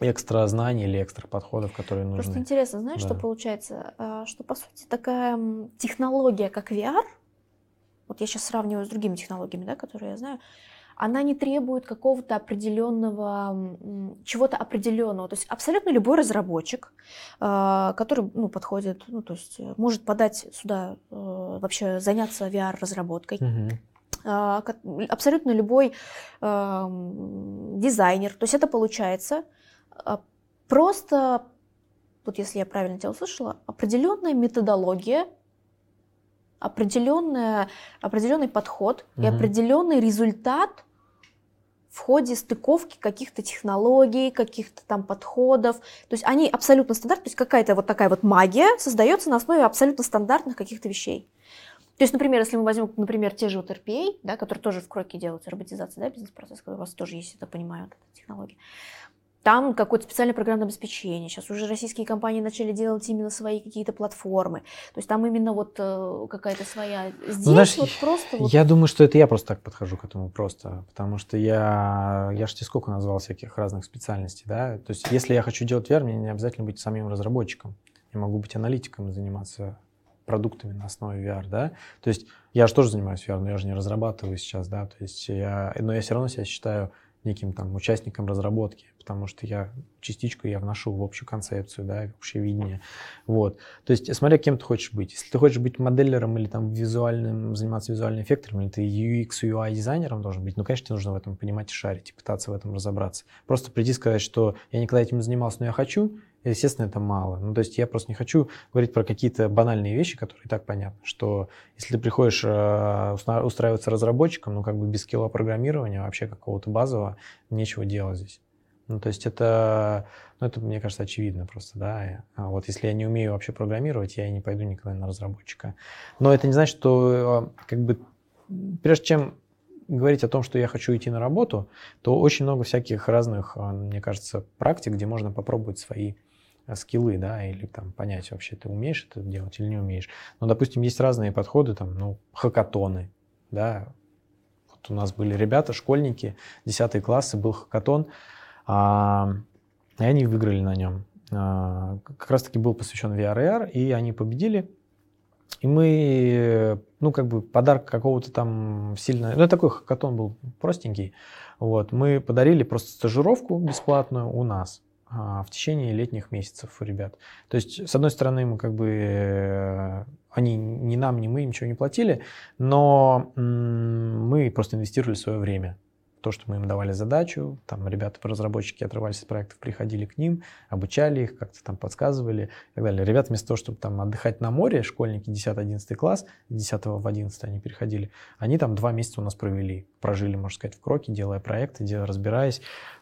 экстра знаний или экстра подходов, которые нужны. Просто интересно, знаешь, да. что получается? А, что, по сути, такая технология, как VR, вот я сейчас сравниваю с другими технологиями, да, которые я знаю, она не требует какого-то определенного, чего-то определенного. То есть абсолютно любой разработчик, э, который ну, подходит, ну, то есть э, может подать сюда, вообще заняться VR-разработкой. Угу абсолютно любой дизайнер. То есть это получается просто, вот если я правильно тебя услышала, определенная методология, определенная, определенный подход угу. и определенный результат в ходе стыковки каких-то технологий, каких-то там подходов. То есть они абсолютно стандартные, то есть какая-то вот такая вот магия создается на основе абсолютно стандартных каких-то вещей. То есть, например, если мы возьмем, например, те же вот RPA, да, которые тоже в Кроке делаются, роботизация, да, бизнес-процесс, у вас тоже есть, так понимаю, вот эта технология. Там какое-то специальное программное обеспечение. Сейчас уже российские компании начали делать именно свои какие-то платформы. То есть там именно вот э, какая-то своя... Здесь ну, Знаешь, вот просто... Вот... Я думаю, что это я просто так подхожу к этому просто. Потому что я... Я же тебе сколько назвал всяких разных специальностей, да? То есть если я хочу делать VR, мне не обязательно быть самим разработчиком. Я могу быть аналитиком и заниматься продуктами на основе VR, да. То есть я же тоже занимаюсь VR, но я же не разрабатываю сейчас, да. То есть я... Но я все равно себя считаю неким там участником разработки, потому что я частичку я вношу в общую концепцию, да, в общее видение. Вот. То есть, смотря кем ты хочешь быть. Если ты хочешь быть моделлером или там визуальным, заниматься визуальным эффектом, или ты UX, UI дизайнером должен быть, ну, конечно, тебе нужно в этом понимать и шарить, и пытаться в этом разобраться. Просто прийти и сказать, что я никогда этим не занимался, но я хочу, естественно, это мало. Ну, то есть я просто не хочу говорить про какие-то банальные вещи, которые и так понятны, что если ты приходишь э, устраиваться разработчиком, ну, как бы без скилла программирования, вообще какого-то базового, нечего делать здесь. Ну, то есть это, ну, это, мне кажется, очевидно просто, да. А вот если я не умею вообще программировать, я и не пойду никогда на разработчика. Но это не значит, что э, как бы прежде чем говорить о том, что я хочу идти на работу, то очень много всяких разных, э, мне кажется, практик, где можно попробовать свои скиллы, да, или там понять вообще, ты умеешь это делать или не умеешь. Ну, допустим, есть разные подходы, там, ну, хакатоны, да. Вот у нас были ребята, школьники, 10 классы, был хакатон, а, и они выиграли на нем. А, как раз-таки был посвящен VR и они победили. И мы, ну, как бы подарок какого-то там сильно... Ну, такой хакатон был простенький. Вот, мы подарили просто стажировку бесплатную у нас. А, в течение летних месяцев у ребят. То есть, с одной стороны, мы как бы э, они ни нам, ни мы ничего не платили, но мы просто инвестировали свое время то, что мы им давали задачу, там ребята-разработчики отрывались от проектов, приходили к ним, обучали их, как-то там подсказывали и так далее. Ребята вместо того, чтобы там отдыхать на море, школьники 10-11 класс, 10 в 11 они переходили, они там два месяца у нас провели, прожили, можно сказать, в Кроке, делая проекты, делая, разбираясь.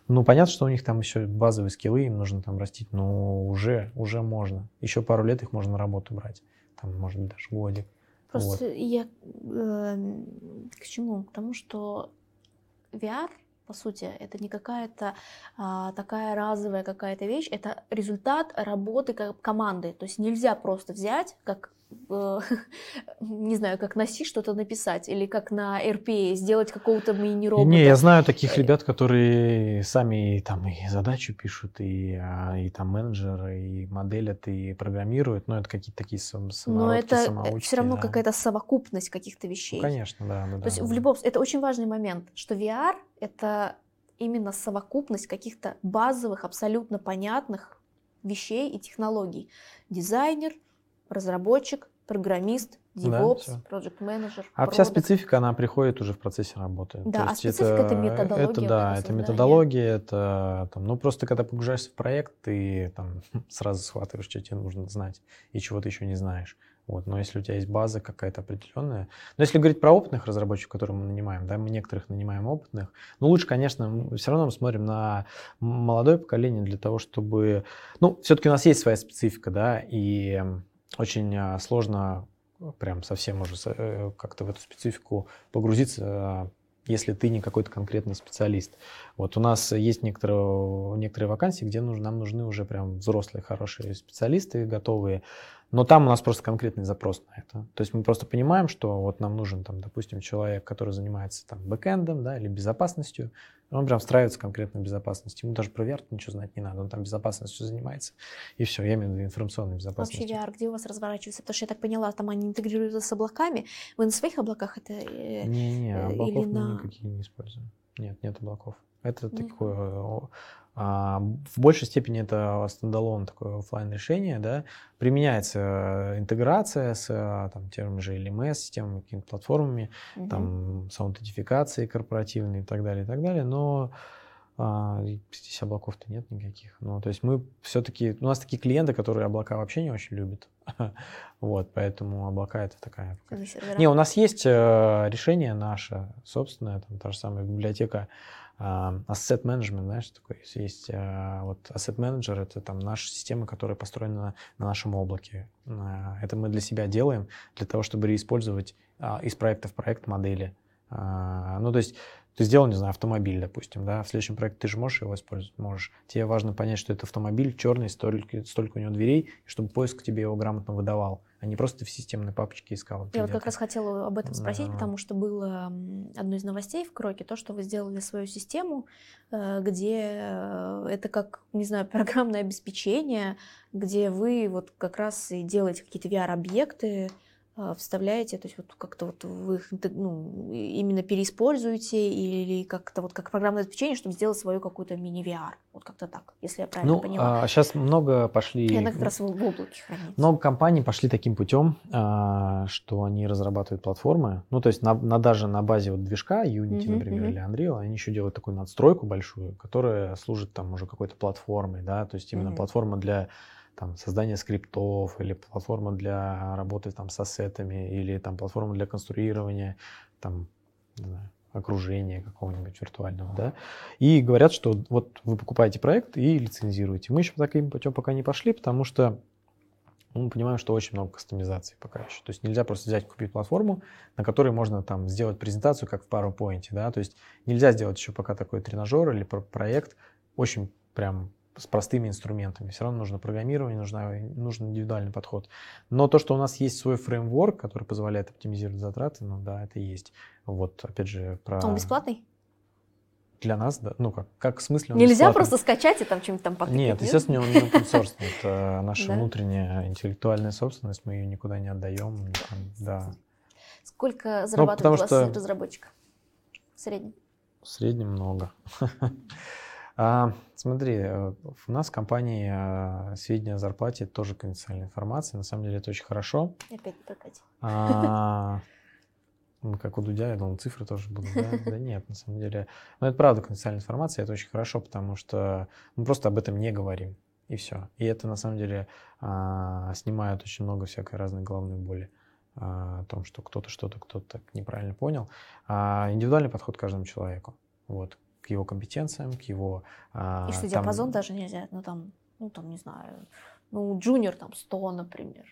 Ну, понятно, что у них там еще базовые скиллы, им нужно там растить, но уже, уже можно. Еще пару лет их можно на работу брать, там, может быть, даже годик. Просто вот. я э, к чему? К тому, что VR, по сути, это не какая-то а, такая разовая какая-то вещь, это результат работы команды. То есть нельзя просто взять, как не знаю, как на C что-то написать, или как на RPA сделать какого-то мини-робота. Не, я знаю таких э, ребят, которые сами там и задачу пишут, и, а, и там менеджеры, и моделят, и программируют, но это какие-то такие самородки, Но это все равно да. какая-то совокупность каких-то вещей. Ну, конечно, да. да То да, есть да. в любом... Это очень важный момент, что VR — это именно совокупность каких-то базовых, абсолютно понятных вещей и технологий. Дизайнер — разработчик, программист, DevOps, да, project manager. А product. вся специфика, она приходит уже в процессе работы. Да, То а специфика это, это методология. Это да, это методология, это там, ну просто когда погружаешься в проект, ты там сразу схватываешь, что тебе нужно знать и чего ты еще не знаешь. Вот, но если у тебя есть база какая-то определенная. Но если говорить про опытных разработчиков, которые мы нанимаем, да, мы некоторых нанимаем опытных, ну лучше, конечно, все равно мы смотрим на молодое поколение для того, чтобы... Ну, все-таки у нас есть своя специфика, да, и очень а, сложно прям совсем уже э, как-то в эту специфику погрузиться, а, если ты не какой-то конкретный специалист. Вот у нас есть некоторые, некоторые вакансии, где нам нужны уже прям взрослые, хорошие специалисты, готовые. Но там у нас просто конкретный запрос на это. То есть мы просто понимаем, что вот нам нужен, там, допустим, человек, который занимается там бэкэндом да, или безопасностью, он прям встраивается конкретно в безопасность. Ему даже про VR ничего знать не надо, он там безопасностью занимается. И все, я имею в виду информационной безопасностью. Вообще VR, где у вас разворачивается? Потому что я так поняла, там они интегрируются с облаками. Вы на своих облаках это? Не-не, э, облаков или мы на... никакие не используем. нет, нет облаков. Это Нет. такое... а, в большей степени это standalone такое оффлайн решение, да, применяется интеграция с э, там, тем же LMS, системами, какими-то платформами, Мгм. там, с аутентификацией корпоративной и так далее, и так далее, но а, здесь облаков-то нет никаких. Ну, то есть мы все-таки, у нас такие клиенты, которые облака вообще не очень любят, вот, поэтому облака это такая... Не, у нас есть э, решение наше собственное, там та же самая библиотека а, Asset Management, знаешь, что такое есть? Э, вот Asset Manager, это там наша система, которая построена на, на нашем облаке. А, Это мы для себя делаем, для того, чтобы реиспользовать а, из проекта в проект модели. А, Ну, то есть ты сделал, не знаю, автомобиль, допустим, да, в следующем проекте ты же можешь его использовать? Можешь. Тебе важно понять, что это автомобиль черный, столько, столько у него дверей, чтобы поиск тебе его грамотно выдавал, а не просто в системной папочке искал. Я вот как раз хотела об этом спросить, Да. потому что было одно из новостей в Кроке, то, что вы сделали свою систему, э, где э, это как, не знаю, программное обеспечение, где вы вот как раз и делаете какие-то VR-объекты, вставляете, то есть вот как-то вот вы их ну, именно переиспользуете или как-то вот как программное обеспечение, чтобы сделать свою какую-то мини-VR. Вот как-то так, если я правильно Ну, поняла. сейчас много пошли... И она как раз в, облаке хранится. Много компаний пошли таким путем, а, что они разрабатывают платформы. Ну, то есть на, на- даже на базе вот движка Unity, Мгм, например, мгм. или Unreal, они еще делают такую надстройку большую, которая служит там уже какой-то платформой, да, то есть именно Мгм. платформа для там, создания скриптов или платформа для работы там с ассетами или там платформа для конструирования там, не знаю, окружения какого-нибудь виртуального, да. И говорят, что вот вы покупаете проект и лицензируете. Мы еще таким путем пока не пошли, потому что ну, мы понимаем, что очень много кастомизации пока еще. То есть нельзя просто взять, купить платформу, на которой можно там сделать презентацию, как в PowerPoint, да, то есть нельзя сделать еще пока такой тренажер или про- проект очень прям с простыми инструментами. Все равно нужно программирование, нужна, нужен индивидуальный подход. Но то, что у нас есть свой фреймворк, который позволяет оптимизировать затраты, ну да, это есть. Вот, опять же, про... Он бесплатный? Для нас, да. Ну как, как в смысле он Нельзя бесплатный? просто скачать и там что-нибудь там потыкать? Нет, естественно, он не open source. Это наша внутренняя интеллектуальная собственность, мы ее никуда не отдаем. Да. Сколько зарабатывает потому у вас разработчик в среднем? В среднем много. А, Смотри, э, у нас в компании э, сведения о зарплате тоже конфиденциальная информация. На самом деле это очень хорошо. Опять прокатил. А, ну, как у Дудя, я думал, цифры тоже будут. Да, Да нет, на самом деле. Но это правда конфиденциальная информация, это очень хорошо, потому что мы просто об этом не говорим. И все. И это на самом деле а, снимает очень много всякой разной головной боли а, о том, что кто-то что-то, кто-то неправильно понял. А, индивидуальный подход к каждому человеку. Вот. К его компетенциям, к его... а, И что, там- диапазон даже нельзя? Ну, там, ну, там, не знаю, ну, джуниор там 100, например,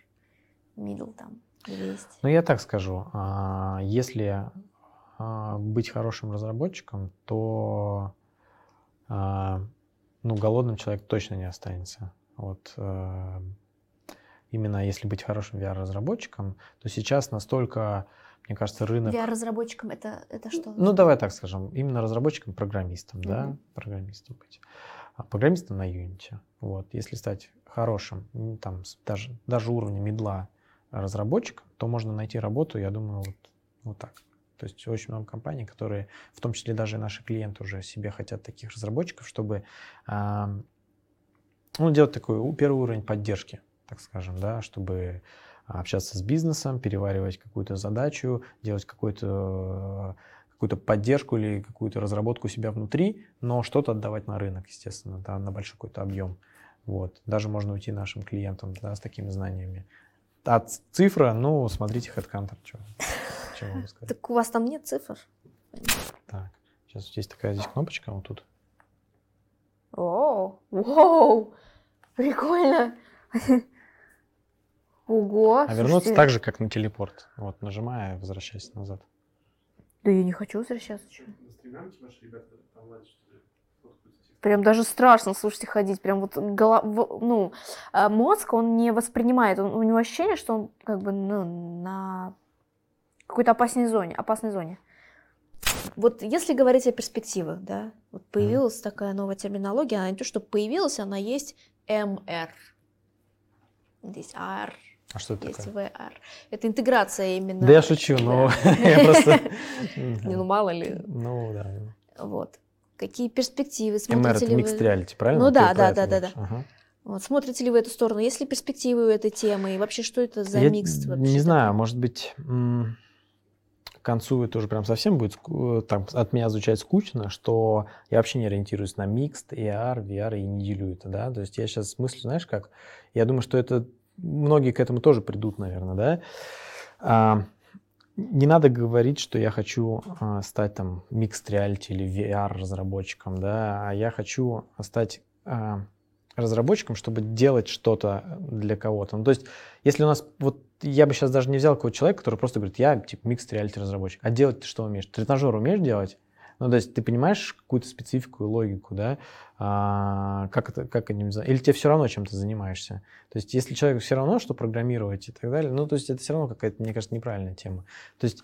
мидл там 200. Ну, я так скажу. а, Если а, быть хорошим разработчиком, то а, ну, голодным человек точно не останется. Вот а, именно если быть хорошим VR-разработчиком, то сейчас настолько, мне кажется, рынок... VR-разработчиком это, это что? Ну, давай так скажем, именно разработчиком, программистом, да, Мгм. программистом быть. А программистом на Unity. Вот, если стать хорошим, там, даже, даже уровня медла разработчиком, то можно найти работу, я думаю, вот, вот так. То есть очень много компаний, которые, в том числе даже наши клиенты уже себе хотят таких разработчиков, чтобы ам, ну, делать такой первый уровень поддержки, так скажем, да, чтобы общаться с бизнесом, переваривать какую-то задачу, делать какой-то какую-то поддержку или какую-то разработку себя внутри, но что-то отдавать на рынок, естественно, да, на большой какой-то объем. Вот. Даже можно уйти нашим клиентам да, с такими знаниями. А цифра, ну, смотрите HeadHunter, что, что могу сказать. Так у вас там нет цифр? Так, сейчас есть такая здесь кнопочка вот тут. О, воу, прикольно. Ого. А вернуться слушайте, так же, как на телепорт. Вот, нажимая, возвращайся назад. Да я не хочу возвращаться. что все. Прям даже страшно, слушайте, ходить. Прям вот голова, ну, а мозг, он не воспринимает. Он- у него ощущение, что он как бы ну, на какой-то опасной зоне, опасной зоне. Вот если говорить о перспективах, да, вот появилась такая новая терминология, она не то, что появилась, она есть МР. Есть AR, А что это есть такое? VR. Это интеграция именно. Да я шучу, но Да. я просто... Не, ну мало ли. Ну, да. Вот. Какие перспективы? Смотрите ли mixed вы... reality, правильно? Ну да, да, да, да? Ага. Вот. Смотрите ли вы эту сторону? Есть ли перспективы у этой темы? И вообще, что это за Я микс вообще? не знаю, может быть, к концу это уже прям совсем будет там, от меня звучать скучно, что я вообще не ориентируюсь на микст, AR, VR и не делю это, да, то есть я сейчас мыслю, знаешь, как, я думаю, что это, многие к этому тоже придут, наверное, да, А, не надо говорить, что я хочу а, стать там mixed reality или VR разработчиком, да, а я хочу стать а, разработчиком, чтобы делать что-то для кого-то. Ну, то есть, если у нас, вот я бы сейчас даже не взял какого-то человека, который просто говорит, я типа mixed reality разработчик, а делать ты что умеешь? Тренажер умеешь делать? Ну, то есть ты понимаешь какую-то специфику и логику, да, а, как это, как за- или тебе все равно чем ты занимаешься. То есть если человеку все равно, что программировать и так далее, ну, то есть это все равно какая-то, мне кажется, неправильная тема. То есть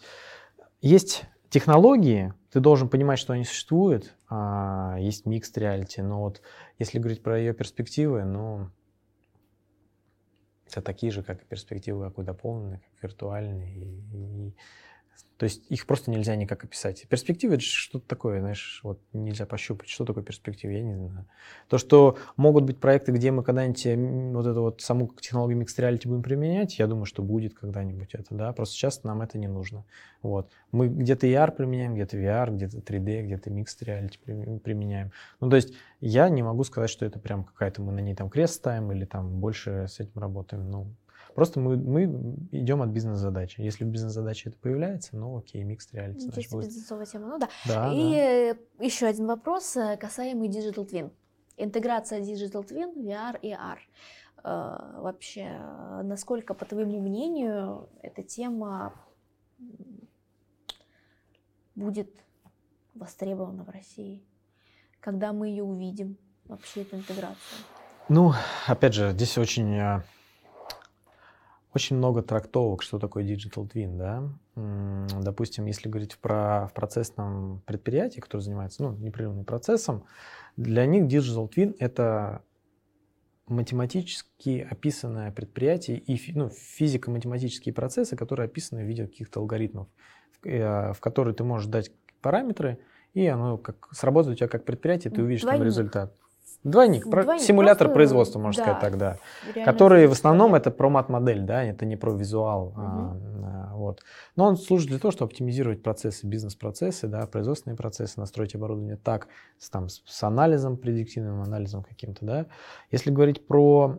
есть технологии, ты должен понимать, что они существуют, а, есть mixed reality, но вот если говорить про ее перспективы, ну, это такие же, как и перспективы, как и дополненные, как виртуальные. И, и- то есть их просто нельзя никак описать. Перспективы это что-то такое, знаешь, вот нельзя пощупать. Что такое перспектива, я не знаю. То, что могут быть проекты, где мы когда-нибудь м, вот эту вот саму технологию Mixed Reality будем применять, я думаю, что будет когда-нибудь это, да, просто сейчас нам это не нужно. Вот. Мы где-то AR применяем, где-то VR, где-то 3D, где-то Mixed Reality при- применяем. Ну, то есть я не могу сказать, что это прям какая-то, мы на ней там крест ставим или там больше с этим работаем. Ну, просто мы, мы идем от бизнес-задачи. Если в бизнес-задаче это появляется, ну окей. Ну, значит, чисто будет. бизнесовая тема. Ну да. Да, И да. еще один вопрос э, касаемый Digital Twin. Интеграция Digital Twin, VR и AR. Э, Вообще, насколько, по твоему мнению, эта тема будет востребована в России? Когда мы ее увидим, вообще эту интеграцию? Ну, опять же, здесь очень, э, очень много трактовок, что такое Digital Twin, да. Допустим, если говорить про в процессном предприятии, которое занимается ну, непрерывным процессом, для них Digital Twin — это математически описанное предприятие и ну, физико-математические процессы, которые описаны в виде каких-то алгоритмов, в, э, в которые ты можешь дать параметры, и оно как сработает у тебя как предприятие, ты увидишь там Двойник. результат. Двойник, Двойник, симулятор просто, производства, можно да, сказать так, да. Который в основном это про мат-модель, да, это не про визуал. а, а, вот. Но он служит для того, чтобы оптимизировать процессы, бизнес-процессы, да, производственные процессы, настроить оборудование так, с, там, с, с анализом, предиктивным анализом каким-то, да. Если говорить про,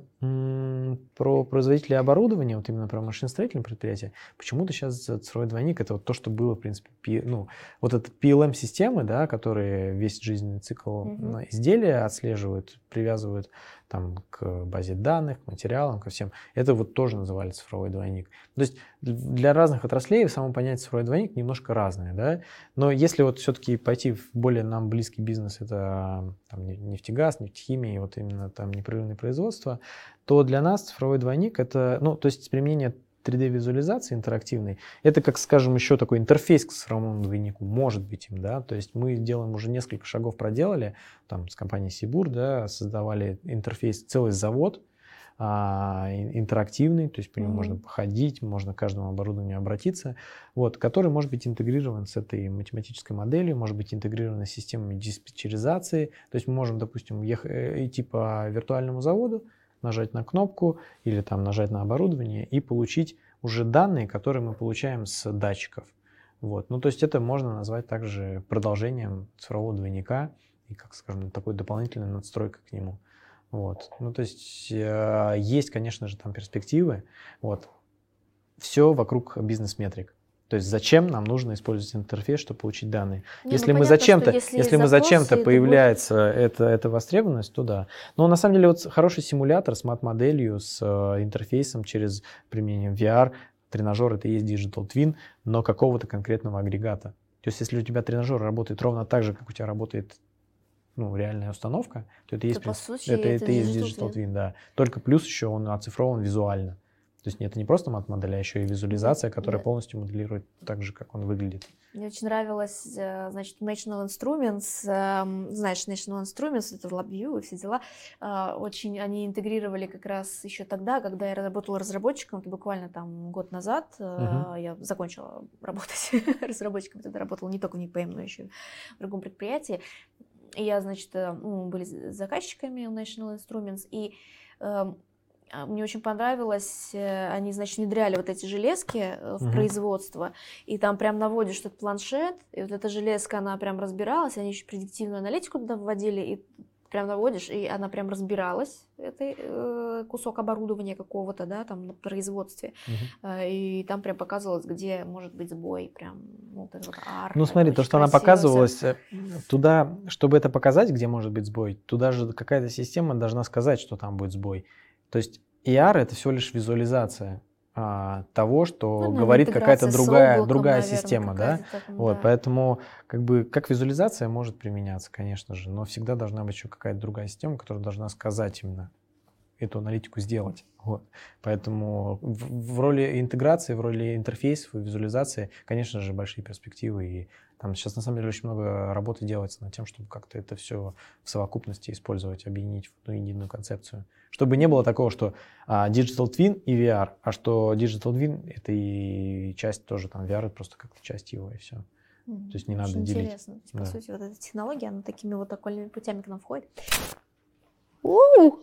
про производителей оборудования, вот именно про машиностроительные предприятия, почему-то сейчас цифровой двойник это вот то, что было, в принципе, P- ну, вот это PLM-системы, да, которые весь жизненный цикл э, изделия отслеживают, привязывают там к базе данных, к материалам, ко всем. Это вот тоже называли цифровой двойник. То есть для разных отраслей само понятие цифровой двойник немножко разное, да. Но если вот все-таки пойти в более нам близкий бизнес, это там, не- нефтегаз, нефтехимия, вот именно там непрерывное производство, то для нас цифровой двойник это, ну, то есть применение 3D-визуализации интерактивной, это, как скажем, еще такой интерфейс к цифровому двойнику, может быть им, да, то есть мы делаем уже несколько шагов проделали, там с компанией Сибур, да, создавали интерфейс, целый завод, а, ин- интерактивный, то есть по нему Мгм. можно походить, можно к каждому оборудованию обратиться, вот, который может быть интегрирован с этой математической моделью, может быть интегрирован с системами диспетчеризации, то есть мы можем, допустим, ех- э, идти по виртуальному заводу, нажать на кнопку или там нажать на оборудование и получить уже данные, которые мы получаем с датчиков. Вот. Ну, то есть это можно назвать также продолжением цифрового двойника и, как скажем, такой дополнительной надстройкой к нему. Вот. Ну, то есть э, есть, конечно же, там перспективы. Вот. Все вокруг бизнес-метрик. То есть зачем нам нужно использовать интерфейс, чтобы получить данные? Не, ну если мы понятно, зачем-то, если если мы зачем-то появляется это, эта востребованность, то да. Но на самом деле вот хороший симулятор с мат-моделью, с э, интерфейсом через применение VR, тренажер это и есть Digital Twin, но какого-то конкретного агрегата. То есть если у тебя тренажер работает ровно так же, как у тебя работает ну, реальная установка, то это и есть, по сути, это, это это есть Digital Digital Twin, да. Только плюс еще он оцифрован визуально. То есть это не просто мат-модель, а еще и визуализация, которая Да. полностью моделирует так же, как он выглядит. Мне очень нравилось, э, значит, National Instruments, эм, знаешь, National Instruments, это LabVIEW и все дела, а, очень они интегрировали как раз еще тогда, когда я работала разработчиком, это буквально там год назад, э, Мгм. я закончила работать разработчиком, тогда работала не только в НИПМ, но еще в другом предприятии. Я, значит, э, ну, мы были заказчиками у National Instruments, и эм, а, мне очень понравилось, э, они, значит, внедряли вот эти железки э, в Мгм. производство, и там прям наводишь этот планшет, и вот эта железка, она прям разбиралась, они еще предиктивную аналитику туда вводили, и прям наводишь, и она прям разбиралась, это э, кусок оборудования какого-то, да, там на производстве. Э, и там прям показывалось, где может быть сбой, прям ну, вот вот арка, Ну смотри, то, что она показывалась, э, туда, чтобы это показать, где может быть сбой, туда же какая-то система должна сказать, что там будет сбой. То есть ER это всего лишь визуализация а, того, что Ну, говорит какая-то другая, облаком, другая наверное, система, да? там, Вот, да. поэтому как бы как визуализация может применяться, конечно же, но всегда должна быть еще какая-то другая система, которая должна сказать именно эту аналитику сделать. Вот. Поэтому в, в роли интеграции, в роли интерфейсов и визуализации, конечно же, большие перспективы. И там сейчас на самом деле очень много работы делается над тем, чтобы как-то это все в совокупности использовать, объединить в одну единую концепцию. Чтобы не было такого, что а, Digital Twin и VR, а что Digital Twin это и часть тоже там VR, это просто как-то часть его и все. Мгм. То есть не надо Очень делить. Интересно. То есть, Да. По сути, вот эта технология, она такими вот окольными путями к нам входит. У!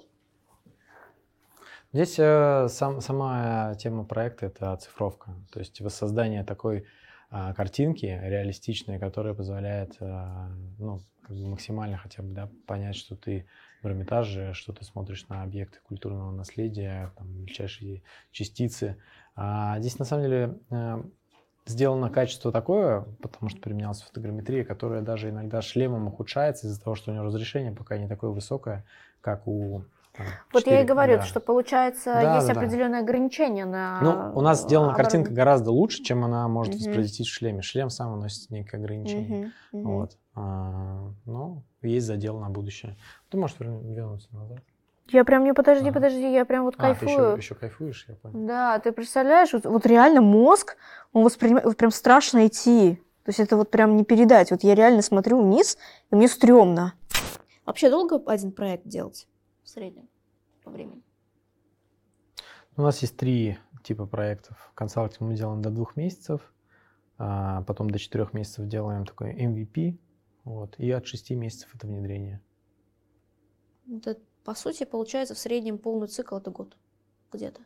Здесь э, сам, сама тема проекта это оцифровка, то есть воссоздание такой картинки реалистичной, которая позволяет а, ну, как бы максимально хотя бы да, понять, что ты в Эрмитаже, что ты смотришь на объекты культурного наследия, там, мельчайшие частицы. А здесь на самом деле э, сделано качество такое, потому что применялась фотограмметрия, которая даже иногда шлемом ухудшается из-за того, что у него разрешение пока не такое высокое, как у там, Вот я и 4К, говорю, да. что получается Да, есть да, да. определенные ограничения на. Ну, у нас сделана оборот- картинка гораздо лучше, чем она может Мгм. воспроизвести в шлеме. Шлем сам носит некое ограничение. Мгм. Вот. А, ну, есть задел на будущее. Ты можешь верну- вернуться назад. Я прям не подожди, Ага. подожди, я прям вот А, ты еще, кайфую. еще кайфуешь, я понял. Да, ты представляешь, вот, вот реально мозг, он воспринимает, вот прям страшно идти. То есть это вот прям не передать. Вот я реально смотрю вниз, и мне стрёмно. Вообще долго один проект делать в среднем по времени? У нас есть три типа проектов. Консалтинг мы делаем до двух месяцев, а потом до четырех месяцев делаем такой MVP, вот, и от шести месяцев это внедрение. Это, по сути, получается в среднем полный цикл это год где-то.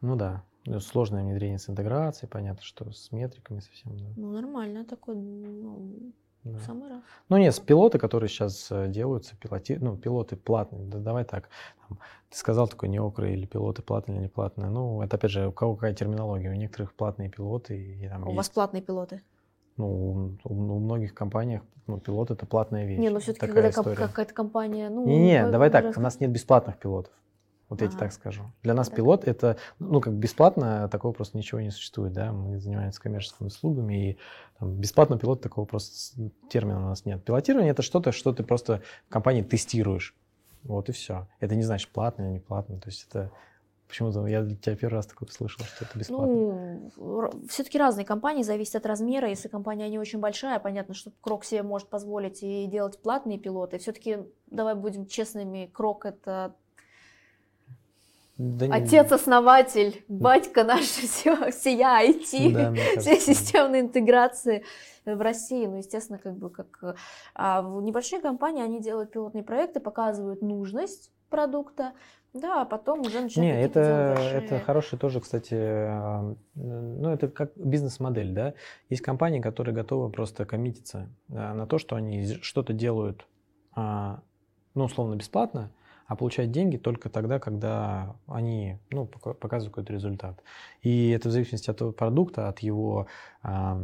Ну да, ну, сложное внедрение с интеграцией, понятно, что с метриками совсем. Да. Ну, нормально, такой, ну, Да. в самый раз. Ну нет, пилоты, которые сейчас э, делаются, пилоти... ну, пилоты платные, да, давай так. Там, ты сказал такой неокры или пилоты платные или не платные. Ну, это опять же, у кого какая терминология. У некоторых платные пилоты. И, там А у вас есть, платные пилоты? ну, у, у многих компаниях ну, пилот это платная вещь. Не, ну все-таки когда какая-то компания, ну... Не-не, вы- давай так, рас- у нас нет бесплатных пилотов. Вот я тебе так скажу. Для нас пилот это, ну, как бесплатно, такого просто ничего не существует, да, мы занимаемся коммерческими услугами, и там, бесплатно пилот такого просто термина у нас нет. Пилотирование это что-то, что ты просто в компании тестируешь. Вот и все. Это не значит платно или не платно. То есть это почему-то я для тебя первый раз такое слышал, что это бесплатно. Ну, все-таки разные компании, зависит от размера. Если компания не очень большая, понятно, что Крок себе может позволить и делать платные пилоты. Все-таки, давай будем честными, Крок это Да отец-основатель, батька наш, все, всея IT, Да, все системные интеграции в России. Ну, естественно, как бы как... А в небольшие компании, они делают пилотные проекты, показывают нужность продукта, да, а потом уже начинают Не, это, это хороший тоже, кстати, ну, это как бизнес-модель, да. Есть компании, которые готовы просто коммититься э, на то, что они что-то делают, а, ну, условно, бесплатно, а получают деньги только тогда, когда они, ну, пока- показывают какой-то результат. И это в зависимости от продукта, от его, а,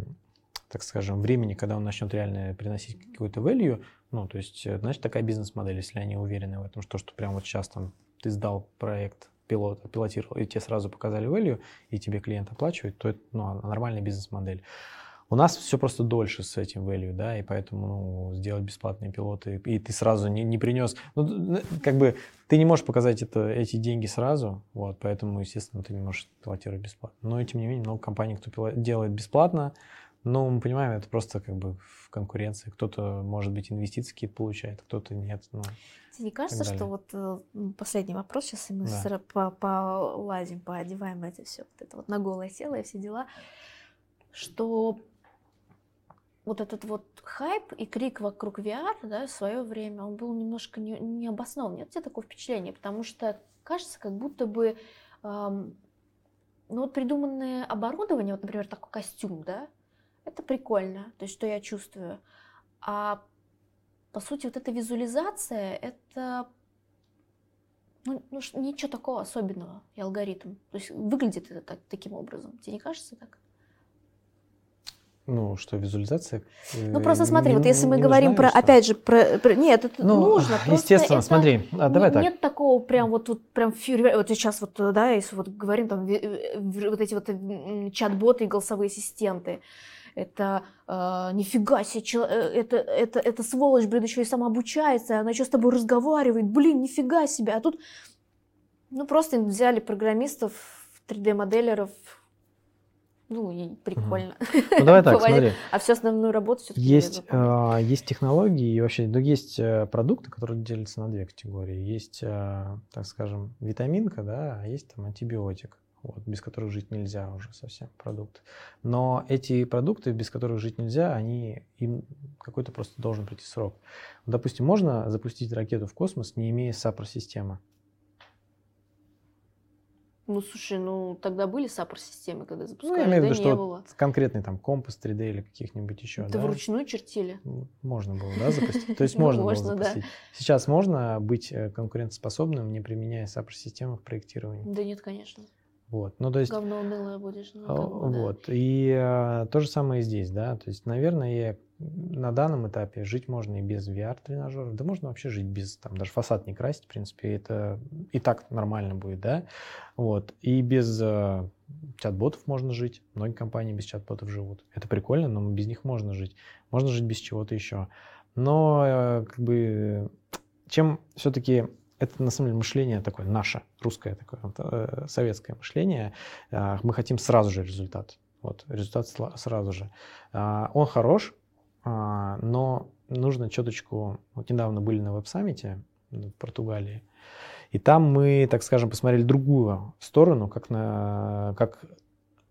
так скажем, времени, когда он начнет реально приносить какой-то value, ну, то есть, э, значит, такая бизнес-модель, если они уверены в этом, что, что прямо вот сейчас там ты сдал проект, пилот, пилотировал, и тебе сразу показали value, и тебе клиент оплачивает, то это ну, нормальная бизнес-модель. У нас все просто дольше с этим value, да, и поэтому ну, сделать бесплатные пилоты, и ты сразу не, не принес, ну, как бы ты не можешь показать это, эти деньги сразу, вот, поэтому, естественно, ты не можешь пилотировать бесплатно. Но, тем не менее, много компаний, кто пилот, делает бесплатно, но мы понимаем, это просто как бы в конкуренции. Кто-то, может быть, инвестиции какие-то получает, кто-то нет. Ну, Тебе не кажется, что вот э, последний вопрос сейчас, и мы Да. по полазим, поодеваем это все, вот это вот на голое тело и все дела, что вот этот вот хайп и крик вокруг VR, да, в свое время, он был немножко не, не обоснован. Нет у тебя такое впечатление? Потому что кажется, как будто бы, эм, ну вот придуманное оборудование, вот, например, такой костюм, да, это прикольно, то есть что я чувствую. А по сути, вот эта визуализация, это ну, ну, ничего такого особенного и алгоритм. То есть выглядит это так, таким образом. Тебе не кажется так? Ну, что, визуализация? Ну э, просто смотри, не- вот если мы говорим про, что? опять же, про, про- нет, это Ну, нужно. естественно, это смотри, а, давай не- так. Нет такого прям вот тут прям фью- вот сейчас вот да, если вот говорим там э, вот эти вот чат-боты и голосовые ассистенты, это э, нифига себе, э, это, это, это сволочь, блин, еще и сама обучается, она еще с тобой разговаривает, блин, нифига себе, а тут ну просто взяли программистов, 3D-моделеров, ну и прикольно. Ну, давай так, смотри. А всю основную работу все-таки Есть, а, есть технологии и вообще, ну, есть э, продукты, которые делятся на две категории. Есть, э, так скажем, витаминка, да, а есть там антибиотик, вот, без которых жить нельзя уже совсем продукт. Но эти продукты, без которых жить нельзя, они, им какой-то просто должен прийти срок. Допустим, можно запустить ракету в космос, не имея САПР-системы? Ну, слушай, ну тогда были саппорт-системы, когда Ну, запускали, я имею в да, виду, не что было. вот конкретный там компас 3D или каких-нибудь еще, Это да? вручную чертили. Можно было, да, запустить? То есть Ну, можно было да. запустить. Сейчас можно быть э, конкурентоспособным, не применяя САПР-системы в проектировании. Да нет, конечно. Вот. Ну, то есть, Говно унылое будешь. Ну, а, как бы, да. вот. И э, то же самое и здесь, да. То есть, наверное, на данном этапе жить можно и без VR-тренажеров. Да можно вообще жить без, там, даже фасад не красить, в принципе, это и так нормально будет, да. Вот. И без э, чат-ботов можно жить. Многие компании без чат-ботов живут. Это прикольно, но без них можно жить. Можно жить без чего-то еще. Но, э, как бы, чем все-таки это на самом деле мышление такое наше, русское такое, э, советское мышление. А, Мы хотим сразу же результат. Вот, результат сразу же. А, Он хорош, а, но нужно чуточку... Вот недавно были на веб-саммите в Португалии, и там мы, так скажем, посмотрели другую сторону, как, на, как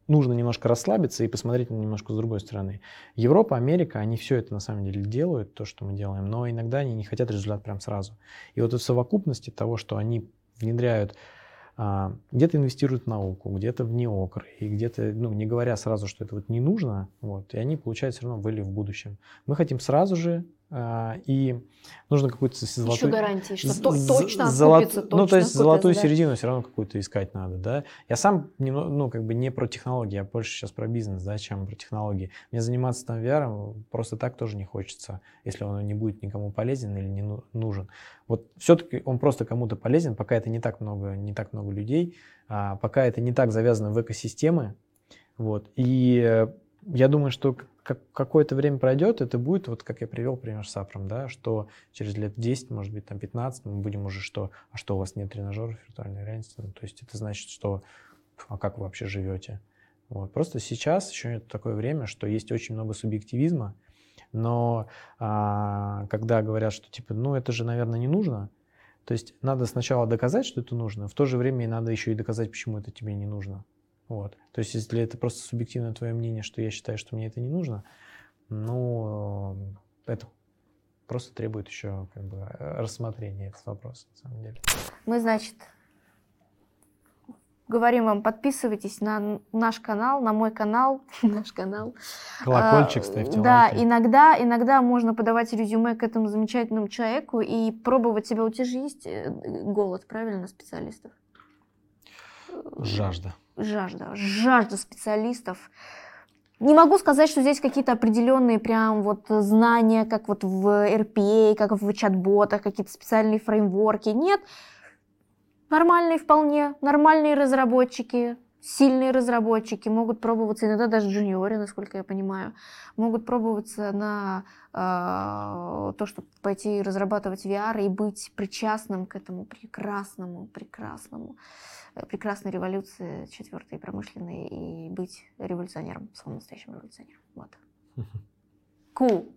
нужно немножко расслабиться и посмотреть немножко с другой стороны. Европа, Америка, они все это на самом деле делают, то, что мы делаем, но иногда они не хотят результат прям сразу. И вот в совокупности того, что они внедряют, а, где-то инвестируют в науку, где-то в неокры, и где-то, ну, не говоря сразу, что это вот не нужно, вот, и они получают все равно value в будущем. Мы хотим сразу же, и нужно какую-то Еще золотую... гарантии, что З- то- точно золот- окупится, Ну, точно то есть золотую да. середину все равно какую-то искать надо, да. Я сам, ну, как бы не про технологии, я больше сейчас про бизнес, да, чем про технологии. Мне заниматься там VR просто так тоже не хочется, если он не будет никому полезен или не ну- нужен. Вот все-таки он просто кому-то полезен, пока это не так много, не так много людей, а, пока это не так завязано в экосистемы, вот. И э, я думаю, что как- какое-то время пройдет, это будет, вот как я привел пример с Апром, да, что через лет 10, может быть, там 15 мы будем уже что, а что у вас нет тренажеров виртуальной реальности, ну, то есть это значит, что, а как вы вообще живете? Вот. Просто сейчас еще такое время, что есть очень много субъективизма, но а, когда говорят, что типа, ну это же, наверное, не нужно, то есть надо сначала доказать, что это нужно, в то же время и надо еще и доказать, почему это тебе не нужно. Вот. То есть, если это просто субъективное твое мнение, что я считаю, что мне это не нужно, ну, это просто требует еще как бы э, рассмотрения этот вопрос, на самом деле. Мы, значит, говорим вам, подписывайтесь на наш канал, на мой канал, наш канал. Колокольчик А, ставьте Да, лайки. иногда, иногда можно подавать резюме к этому замечательному человеку и пробовать себя. У тебя же есть э, голод, правильно, специалистов? Жажда жажда, жажда специалистов. Не могу сказать, что здесь какие-то определенные прям вот знания, как вот в RPA, как в чат-ботах, какие-то специальные фреймворки. Нет, нормальные вполне, нормальные разработчики, сильные разработчики могут пробоваться, иногда даже джуниоры, насколько я понимаю, могут пробоваться на э, то, чтобы пойти разрабатывать VR и быть причастным к этому прекрасному, прекрасному Э, прекрасной революции четвертой промышленной и быть революционером, самым настоящим революционером. Вот. Cool.